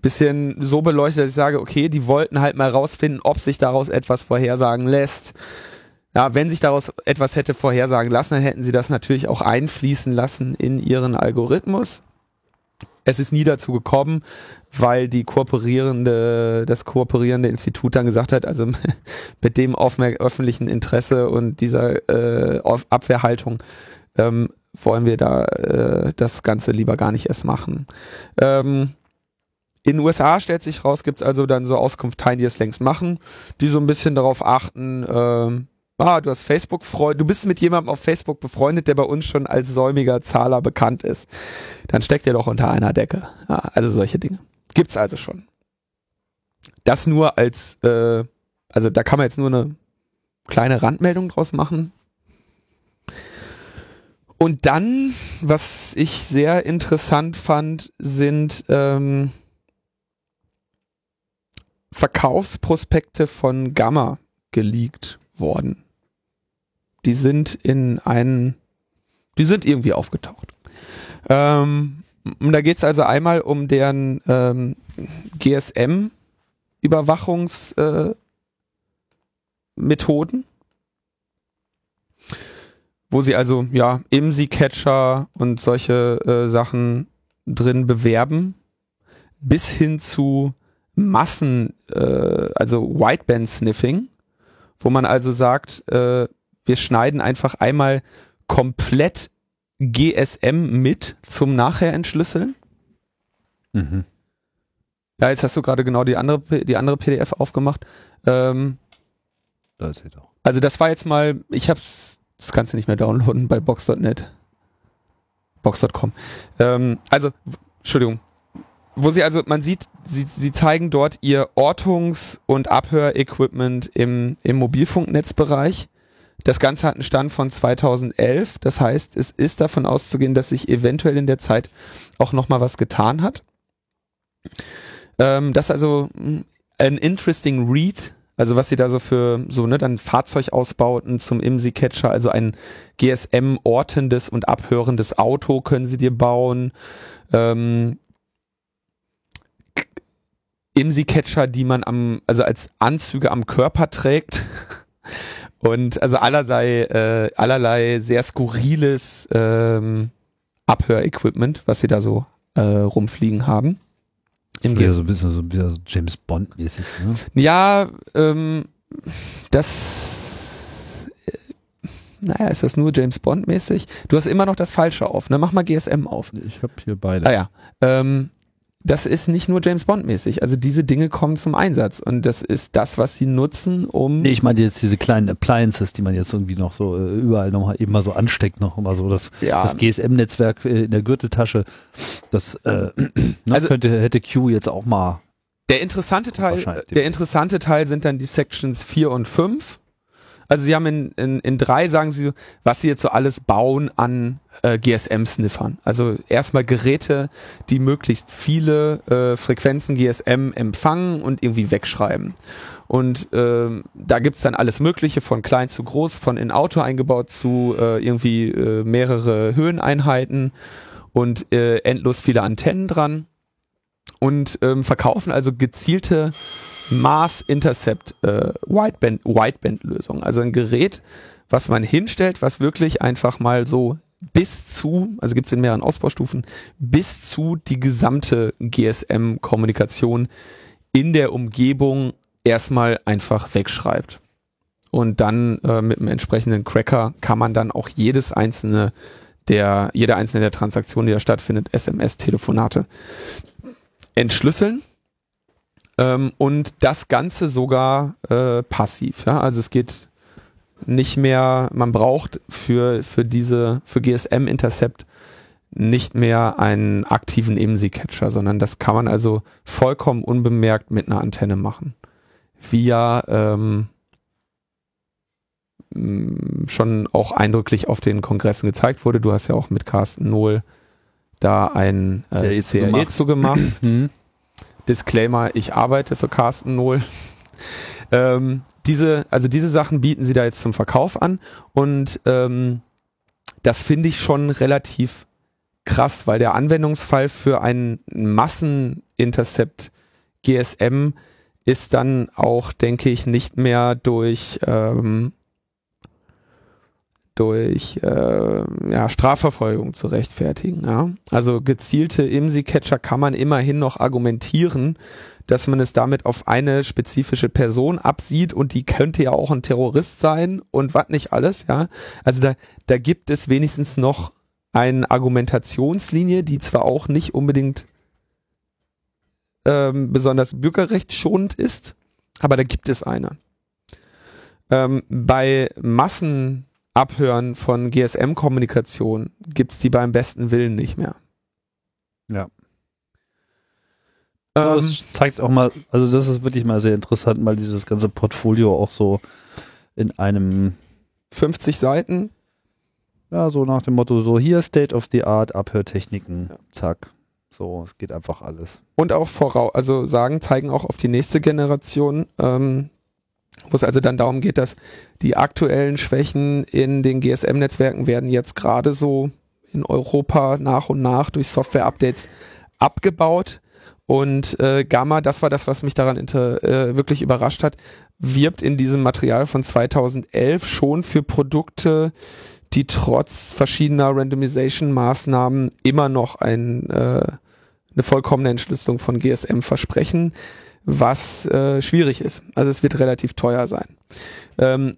bisschen so beleuchtet, dass ich sage, okay, die wollten halt mal rausfinden, ob sich daraus etwas vorhersagen lässt. Ja, wenn sich daraus etwas hätte vorhersagen lassen, dann hätten sie das natürlich auch einfließen lassen in ihren Algorithmus. Es ist nie dazu gekommen, weil die kooperierende, das kooperierende Institut dann gesagt hat, also <laughs> mit dem öffentlichen Interesse und dieser äh, Abwehrhaltung ähm, wollen wir da äh, das Ganze lieber gar nicht erst machen. Ähm, in den USA stellt sich raus, gibt's also dann so Auskunfteien, die es längst machen, die so ein bisschen darauf achten, ähm, ah, du hast Facebook freund, du bist mit jemandem auf Facebook befreundet, der bei uns schon als säumiger Zahler bekannt ist. Dann steckt er doch unter einer Decke. Ja, also solche Dinge. Gibt's also schon. Das nur als, äh, also da kann man jetzt nur eine kleine Randmeldung draus machen. Und dann, was ich sehr interessant fand, sind ähm, Verkaufsprospekte von Gamma geleakt worden. Die sind in einen, die sind irgendwie aufgetaucht. Ähm, da geht es also einmal um deren ähm, GSM-Überwachungsmethoden. Äh, wo sie also ja IMSI-Catcher und solche äh, Sachen drin bewerben, bis hin zu Massen, äh, also Whiteband-Sniffing, wo man also sagt, äh, wir schneiden einfach einmal komplett GSM mit zum nachher entschlüsseln. Mhm. Ja, jetzt hast du gerade genau die andere, die andere PDF aufgemacht. Ähm, Das ist auch. Also das war jetzt mal, ich hab's, das kannst du nicht mehr downloaden bei box.net. Box.com. Ähm, also, Entschuldigung. Wo sie also, man sieht, sie, sie zeigen dort ihr Ortungs- und Abhörequipment im, im Mobilfunknetzbereich. Das Ganze hat einen Stand von 2011. Das heißt, es ist davon auszugehen, dass sich eventuell in der Zeit auch nochmal was getan hat. Ähm, das ist also ein interesting read. Also was sie da so für so ne dann Fahrzeugausbauten zum IMSI-Catcher, also ein GSM-ortendes und abhörendes Auto können sie dir bauen. Ähm, K- IMSI-Catcher, die man am also als Anzüge am Körper trägt <laughs> und also allerlei äh, allerlei sehr skurriles ähm, Abhörequipment, was sie da so äh, rumfliegen haben. Im Wieder so ein bisschen so, so James Bond-mäßig. Ne? Ja, ähm, das. Äh, naja, ist das nur James Bond-mäßig? Du hast immer noch das Falsche auf, ne? Mach mal GSM auf. Ich habe hier beide. Ah ja. Ähm, das ist nicht nur James Bond-mäßig. Also diese Dinge kommen zum Einsatz. Und das ist das, was sie nutzen, um. Nee, ich meine jetzt diese kleinen Appliances, die man jetzt irgendwie noch so äh, überall noch eben mal so ansteckt, noch immer so das, ja, das GSM-Netzwerk äh, in der Gürteltasche. Das äh, <clears throat> ne, Also- könnte, hätte Q jetzt auch mal. Der interessante Teil, der interessante Teil sind dann die Sections 4 und 5. Also sie haben in, in, in drei, sagen sie, was sie jetzt so alles bauen an äh, GSM-Sniffern. Also erstmal Geräte, die möglichst viele äh, Frequenzen GSM empfangen und irgendwie wegschreiben. Und ähm, da gibt's dann alles Mögliche, von klein zu groß, von in Auto eingebaut zu äh, irgendwie äh, mehrere Höheneinheiten und äh, endlos viele Antennen dran und ähm, verkaufen also gezielte Mass Intercept äh, Wideband Wideband Lösung, also ein Gerät, was man hinstellt, was wirklich einfach mal so bis zu, also gibt's in mehreren Ausbaustufen, bis zu die gesamte GSM Kommunikation in der Umgebung erstmal einfach wegschreibt. Und dann äh, mit einem entsprechenden Cracker kann man dann auch jedes einzelne der, jede einzelne der Transaktionen, die da stattfindet, SMS, Telefonate, entschlüsseln ähm, und das Ganze sogar äh, passiv. Ja? Also es geht nicht mehr, man braucht für, für diese, für GSM Intercept nicht mehr einen aktiven IMSI-Catcher, sondern das kann man also vollkommen unbemerkt mit einer Antenne machen. Via ähm, schon auch eindrücklich auf den Kongressen gezeigt wurde. Du hast ja auch mit Carsten Nohl da ein äh, CRE zu CRE zu gemacht. Hm. Disclaimer, ich arbeite für Carsten Nohl. Ähm, diese, also diese Sachen bieten sie da jetzt zum Verkauf an und ähm, das finde ich schon relativ krass, weil der Anwendungsfall für einen Massenintercept GSM ist dann auch, denke ich, nicht mehr durch ähm, durch äh, ja, Strafverfolgung zu rechtfertigen. Ja? Also gezielte IMSI-Catcher kann man immerhin noch argumentieren, dass man es damit auf eine spezifische Person absieht und die könnte ja auch ein Terrorist sein und was nicht alles, ja. Also da, da gibt es wenigstens noch eine Argumentationslinie, die zwar auch nicht unbedingt ähm, besonders bürgerrechtsschonend ist, aber da gibt es eine. Ähm, bei Massenabhören von GSM-Kommunikation gibt's die beim besten Willen nicht mehr. Ja. Ähm, das zeigt auch mal, also das ist wirklich mal sehr interessant, mal dieses ganze Portfolio auch so in einem 50 Seiten. Ja, so nach dem Motto, so hier State of the Art, Abhörtechniken, ja. zack. So, es geht einfach alles. Und auch voraus, also sagen, zeigen auch auf die nächste Generation, ähm, wo es also dann darum geht, dass die aktuellen Schwächen in den GSM-Netzwerken werden jetzt gerade so in Europa nach und nach durch Software-Updates abgebaut. Und äh, Gamma, das war das, was mich daran inter, äh, wirklich überrascht hat, wirbt in diesem Material von 2011 schon für Produkte, die trotz verschiedener Randomization-Maßnahmen immer noch ein, äh, eine vollkommene Entschlüsselung von GSM versprechen, was äh, schwierig ist. Also es wird relativ teuer sein. Ähm,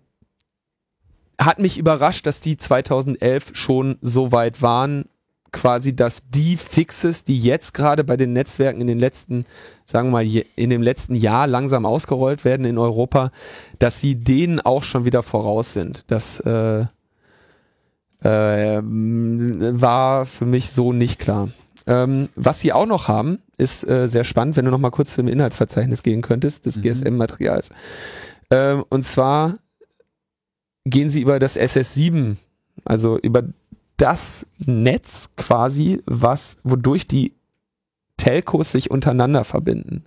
hat mich überrascht, dass die 2011 schon so weit waren, quasi, dass die Fixes, die jetzt gerade bei den Netzwerken in den letzten, sagen wir mal, in dem letzten Jahr langsam ausgerollt werden in Europa, dass sie denen auch schon wieder voraus sind. Das äh, äh, war für mich so nicht klar. Ähm, was sie auch noch haben, ist äh, sehr spannend, wenn du noch mal kurz zum Inhaltsverzeichnis gehen könntest des mhm. GSM-Materials. Ähm, und zwar gehen sie über das SS7, also über das Netz quasi, was, wodurch die Telcos sich untereinander verbinden.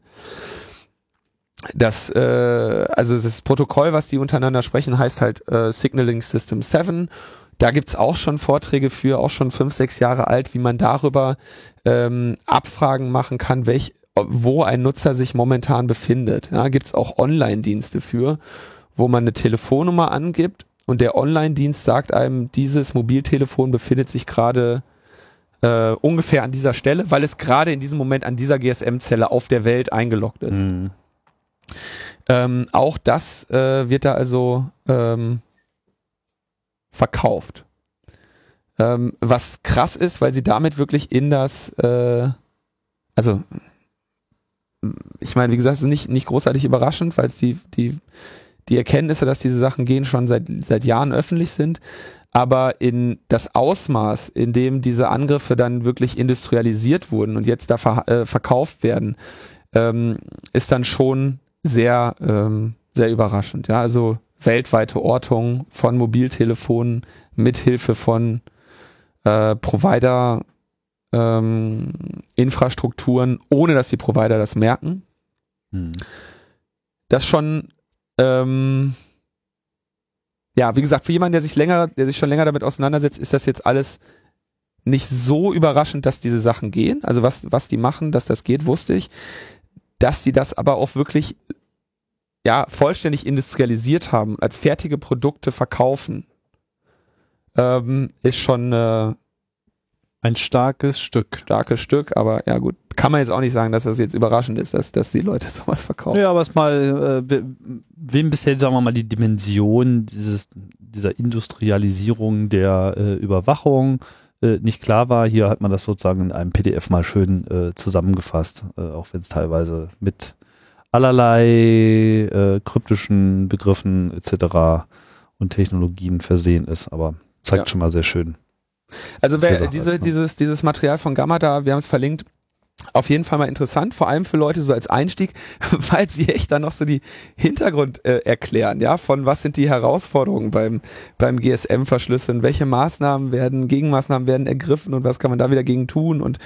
Das, äh, also das Protokoll, was die untereinander sprechen, heißt halt äh, Signaling System 7. Da gibt's auch schon Vorträge für, auch schon fünf, sechs Jahre alt, wie man darüber ähm, Abfragen machen kann, welch, wo ein Nutzer sich momentan befindet. Ja, gibt's auch Online-Dienste für, wo man eine Telefonnummer angibt und der Online-Dienst sagt einem, dieses Mobiltelefon befindet sich gerade äh, ungefähr an dieser Stelle, weil es gerade in diesem Moment an dieser GSM-Zelle auf der Welt eingeloggt ist. Mhm. Ähm, auch das äh, wird da also ähm, verkauft. Ähm, was krass ist, weil sie damit wirklich in das, äh, also ich meine, wie gesagt, es ist nicht, nicht großartig überraschend, weil es die, die, die Erkenntnisse, dass diese Sachen gehen, schon seit, seit Jahren öffentlich sind. Aber in das Ausmaß, in dem diese Angriffe dann wirklich industrialisiert wurden und jetzt da ver äh, verkauft werden, ähm, ist dann schon sehr, ähm, sehr überraschend. Ja, also weltweite Ortung von Mobiltelefonen mithilfe von äh, Provider ähm, Infrastrukturen, ohne dass die Provider das merken. Hm. Das schon ähm, ja, wie gesagt, für jemanden, der sich länger, der sich schon länger damit auseinandersetzt, ist das jetzt alles nicht so überraschend, dass diese Sachen gehen. Also was, was die machen, dass das geht, wusste ich. Dass sie das aber auch wirklich ja, vollständig industrialisiert haben, als fertige Produkte verkaufen, ähm, ist schon äh, ein starkes Stück. Starkes Stück, aber ja gut, kann man jetzt auch nicht sagen, dass das jetzt überraschend ist, dass, dass die Leute <laughs> sowas verkaufen. Ja, aber es mal, äh, wem bisher, sagen wir mal, die Dimension dieses, dieser Industrialisierung der äh, Überwachung äh, nicht klar war, hier hat man das sozusagen in einem PDF mal schön äh, zusammengefasst, äh, auch wenn es teilweise mit allerlei äh, kryptischen Begriffen etc. und Technologien versehen ist, aber zeigt ja. schon mal sehr schön. Also wer, diese, dieses, dieses Material von Gamma da, wir haben es verlinkt, auf jeden Fall mal interessant, vor allem für Leute so als Einstieg, <laughs> weil sie echt dann noch so die Hintergrund äh, erklären, ja, von was sind die Herausforderungen beim, beim GSM-Verschlüsseln, welche Maßnahmen werden, Gegenmaßnahmen werden ergriffen und was kann man da wieder gegen tun? Und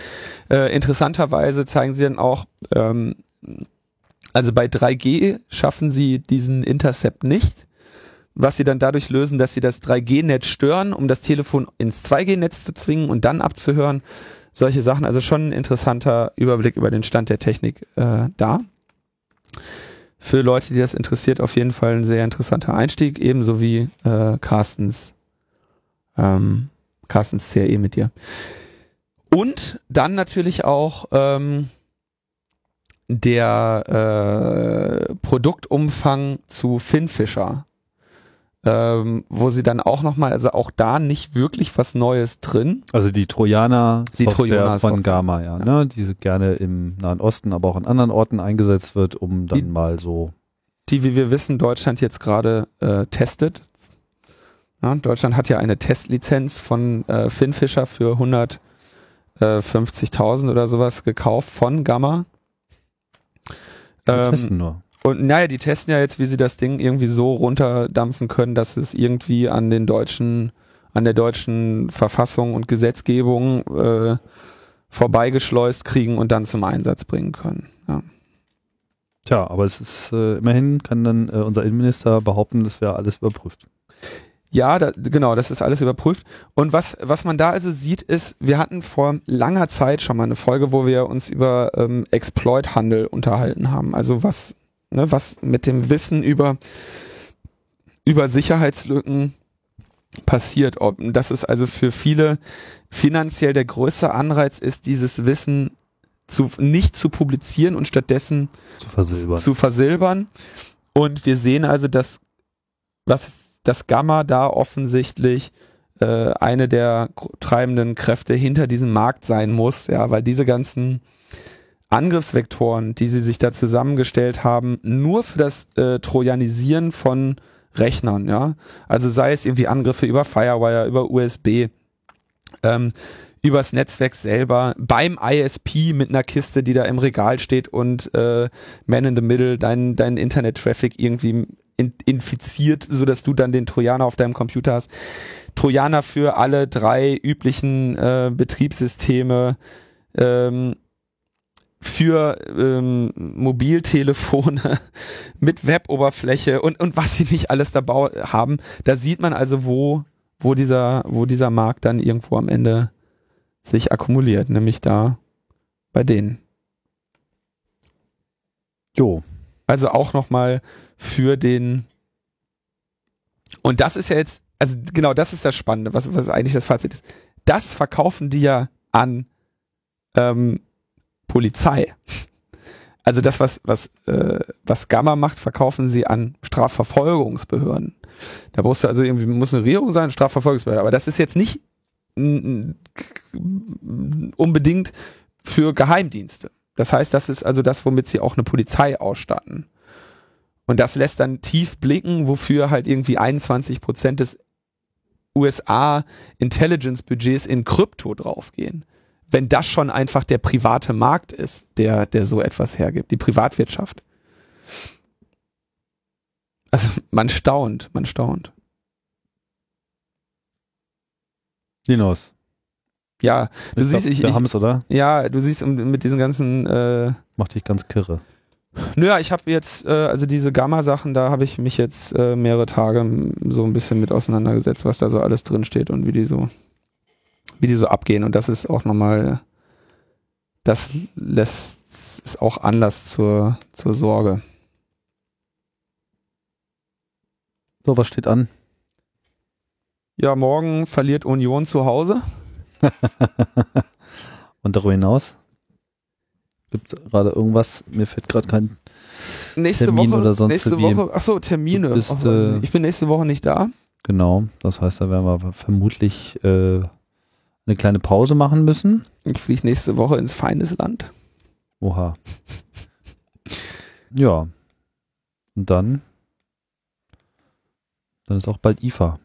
äh, interessanterweise zeigen sie dann auch ähm, Also bei 3G schaffen sie diesen Intercept nicht, was sie dann dadurch lösen, dass sie das 3G-Netz stören, um das Telefon ins 2G-Netz zu zwingen und dann abzuhören. Solche Sachen, also schon ein interessanter Überblick über den Stand der Technik äh, da. Für Leute, die das interessiert, auf jeden Fall ein sehr interessanter Einstieg, ebenso wie äh, Carstens, ähm, Carstens CRE mit dir. Und dann natürlich auch ähm, der äh, Produktumfang zu Finfisher, ähm, wo sie dann auch nochmal, also auch da nicht wirklich was Neues drin. Also die Trojaner Die Trojaner von. Gamma, ja, ne? Die so gerne im Nahen Osten, aber auch an anderen Orten eingesetzt wird, um dann Die- mal so die, wie wir wissen, Deutschland jetzt gerade äh, testet. Ja, Deutschland hat ja eine Testlizenz von äh, Finfisher für 150.000 oder sowas gekauft von Gamma. wir Ähm, testen nur. Und naja, die testen ja jetzt, wie sie das Ding irgendwie so runterdampfen können, dass es irgendwie an den deutschen, an der deutschen Verfassung und Gesetzgebung äh, vorbeigeschleust kriegen und dann zum Einsatz bringen können. Ja. Tja, aber es ist äh, immerhin kann dann äh, unser Innenminister behaupten, das wäre alles überprüft. Ja, da, genau, das ist alles überprüft. Und was, was man da also sieht, ist, wir hatten vor langer Zeit schon mal eine Folge, wo wir uns über ähm, Exploit-Handel unterhalten haben. Also was, ne, was mit dem Wissen über, über Sicherheitslücken passiert. Ob, dass es also für viele finanziell der größte Anreiz ist, dieses Wissen zu, nicht zu publizieren und stattdessen Zu versilbern. zu versilbern. Und wir sehen also, dass was das Gamma da offensichtlich äh, eine der treibenden Kräfte hinter diesem Markt sein muss, ja, weil diese ganzen Angriffsvektoren, die sie sich da zusammengestellt haben, nur für das äh, Trojanisieren von Rechnern, ja, also sei es irgendwie Angriffe über Firewire, über USB, ähm, übers Netzwerk selber, beim ISP mit einer Kiste, die da im Regal steht und äh, Man in the Middle deinen dein Internet-Traffic irgendwie in, infiziert, sodass du dann den Trojaner auf deinem Computer hast. Trojaner für alle drei üblichen äh, Betriebssysteme, ähm, für ähm, Mobiltelefone <laughs> mit Weboberfläche und, und was sie nicht alles dabei haben. Da sieht man also, wo, wo, dieser, wo dieser Markt dann irgendwo am Ende sich akkumuliert, nämlich da bei denen. Jo, Also auch nochmal für den. Und das ist ja jetzt, also genau, das ist das Spannende, was, was eigentlich das Fazit ist. Das verkaufen die ja an ähm, Polizei. Also das, was, was, äh, was Gamma macht, verkaufen sie an Strafverfolgungsbehörden. Da brauchst du also irgendwie, muss eine Regierung sein, Strafverfolgungsbehörde. Aber das ist jetzt nicht unbedingt für Geheimdienste. Das heißt, das ist also das, womit sie auch eine Polizei ausstatten. Und das lässt dann tief blicken, wofür halt irgendwie 21 Prozent des USA Intelligence Budgets in Krypto draufgehen. Wenn das schon einfach der private Markt ist, der, der so etwas hergibt, die Privatwirtschaft. Also man staunt, man staunt. Linus. Ja, du Ich siehst, glaub, ich, ich, haben's, oder? ja, du siehst mit diesen ganzen äh, Macht dich ganz kirre. Naja, ich habe jetzt, äh, also diese Gamma-Sachen, da habe ich mich jetzt äh, mehrere Tage so ein bisschen mit auseinandergesetzt, was da so alles drin steht und wie die so, wie die so abgehen. Und das ist auch nochmal, das lässt, ist auch Anlass zur, zur Sorge. So, was steht an? Ja, morgen verliert Union zu Hause. <laughs> Und darüber hinaus? Gibt es gerade irgendwas? Mir fällt gerade kein. Nächste Termin Woche, oder sonst nächste wie? Woche, ach so, Termine. Bist, Ach, äh, ich bin nächste Woche nicht da. Genau, das heißt, da werden wir vermutlich äh, eine kleine Pause machen müssen. Ich fliege nächste Woche ins Feindesland. Oha. Ja. Und dann? Dann ist auch bald IFA.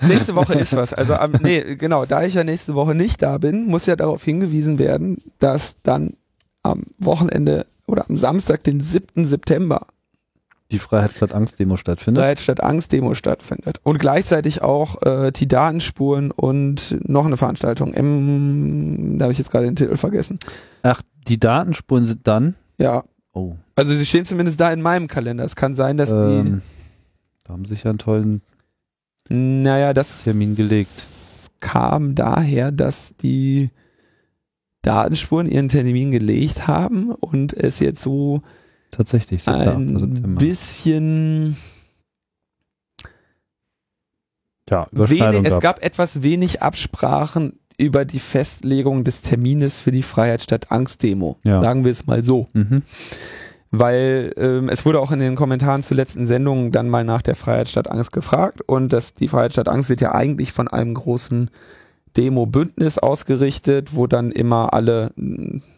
Nächste Woche ist was. Also am, nee, genau, da ich ja nächste Woche nicht da bin, muss ja darauf hingewiesen werden, dass dann am Wochenende oder am Samstag, den 7. September, Die Freiheit statt Angst Demo stattfindet. Freiheit statt Angst Demo stattfindet. Und gleichzeitig auch äh, die Datenspuren und noch eine Veranstaltung. Im, da habe ich jetzt gerade den Titel vergessen. Ach, Die Datenspuren sind dann. Ja. Oh. Also sie stehen zumindest da in meinem Kalender. Es kann sein, dass Ähm, da haben sich ja einen tollen die. Naja, das Termin gelegt. kam daher, dass die Datenspuren ihren Termin gelegt haben und es jetzt so Tatsächlich, 7. ein September. bisschen ja, wenig, es gab. etwas wenig Absprachen über die Festlegung des Termines für die Freiheit statt Angst Demo. Ja. Sagen wir es mal so. Mhm. Weil ähm, es wurde auch in den Kommentaren zur letzten Sendung dann mal nach der Freiheit statt Angst gefragt und das, die Freiheit statt Angst wird ja eigentlich von einem großen Demo-Bündnis ausgerichtet, wo dann immer alle,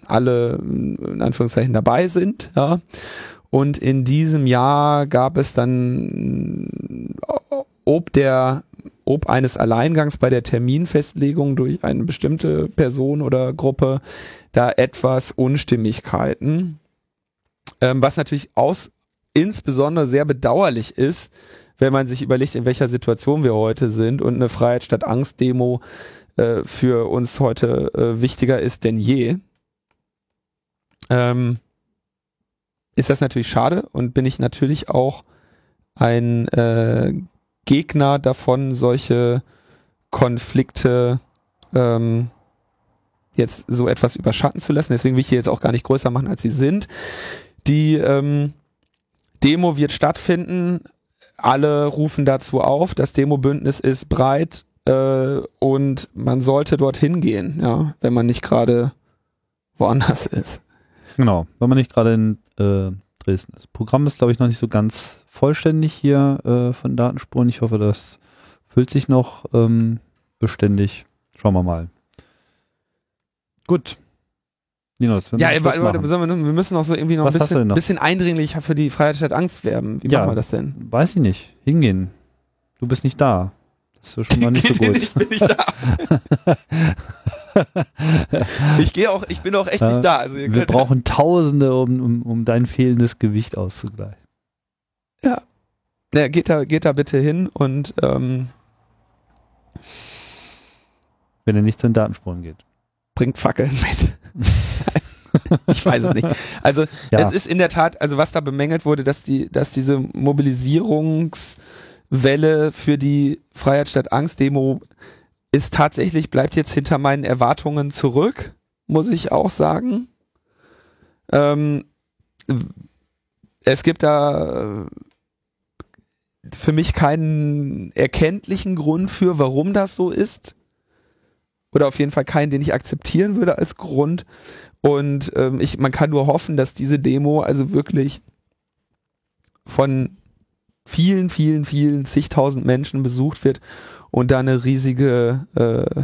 alle in Anführungszeichen dabei sind. Ja. Und in diesem Jahr gab es dann ob der ob eines Alleingangs bei der Terminfestlegung durch eine bestimmte Person oder Gruppe da etwas Unstimmigkeiten, ähm, was natürlich aus insbesondere sehr bedauerlich ist, wenn man sich überlegt, in welcher Situation wir heute sind und eine Freiheit statt Angst Demo äh, für uns heute äh, wichtiger ist denn je. Ähm, ist das natürlich schade und bin ich natürlich auch ein äh, Gegner davon, solche Konflikte ähm, jetzt so etwas überschatten zu lassen. Deswegen will ich die jetzt auch gar nicht größer machen, als sie sind. Die ähm, Demo wird stattfinden. Alle rufen dazu auf. Das Demo-Bündnis ist breit äh, und man sollte dorthin gehen, ja, wenn man nicht gerade woanders ist. Genau, wenn man nicht gerade in äh, Dresden ist. Programm ist, glaube ich, noch nicht so ganz vollständig hier äh, von Datenspuren. Ich hoffe, das füllt sich noch ähm, beständig. Schauen wir mal. Gut. Linus, wir Ja, müssen warte, warte, wir, müssen auch so irgendwie noch Was ein bisschen, noch? bisschen eindringlicher für die Freiheit statt Angst werben. Wie Ja. machen wir das denn? Weiß ich nicht. Hingehen. Du bist nicht da. Das ist schon mal nicht so <laughs> gut. ich bin nicht da. <laughs> <laughs> ich gehe auch, ich bin auch echt Ja, nicht da. Also Wir brauchen Tausende, um, um, um dein fehlendes Gewicht auszugleichen. ja, geht da, geht da bitte hin und ähm, Wenn er nicht zu den Datenspuren geht. bringt Fackeln mit. <laughs> ich weiß es nicht. Also Ja. es ist in der Tat, also was da bemängelt wurde, dass die, dass diese Mobilisierungswelle für die Freiheit statt Angst Demo ist tatsächlich, bleibt jetzt hinter meinen Erwartungen zurück, muss ich auch sagen. Ähm, es gibt da äh, für mich keinen erkenntlichen Grund für, warum das so ist. Oder auf jeden Fall keinen, den ich akzeptieren würde als Grund. Und ähm, ich, man kann nur hoffen, dass diese Demo also wirklich von vielen, vielen, vielen zigtausend Menschen besucht wird und da eine riesige, äh,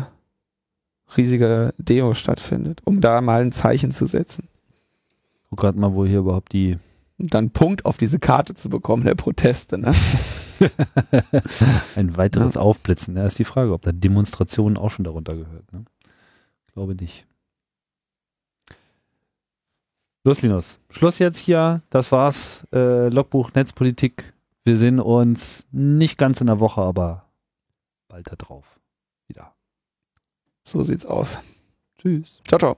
riesige Demo stattfindet, um da mal ein Zeichen zu setzen. Guck gerade mal, wo hier überhaupt die Und dann Punkt auf diese Karte zu bekommen, der Proteste. Ne? <laughs> ein weiteres Aufblitzen. Da ist die Frage, ob da Demonstrationen auch schon darunter gehört. Ne? Glaube nicht. Los, Linus. Schluss jetzt hier. Das war's. Äh, Logbuch Netzpolitik. Wir sehen uns nicht ganz in der Woche, aber bald da drauf. Wieder. So sieht's aus. Tschüss. Ciao, ciao.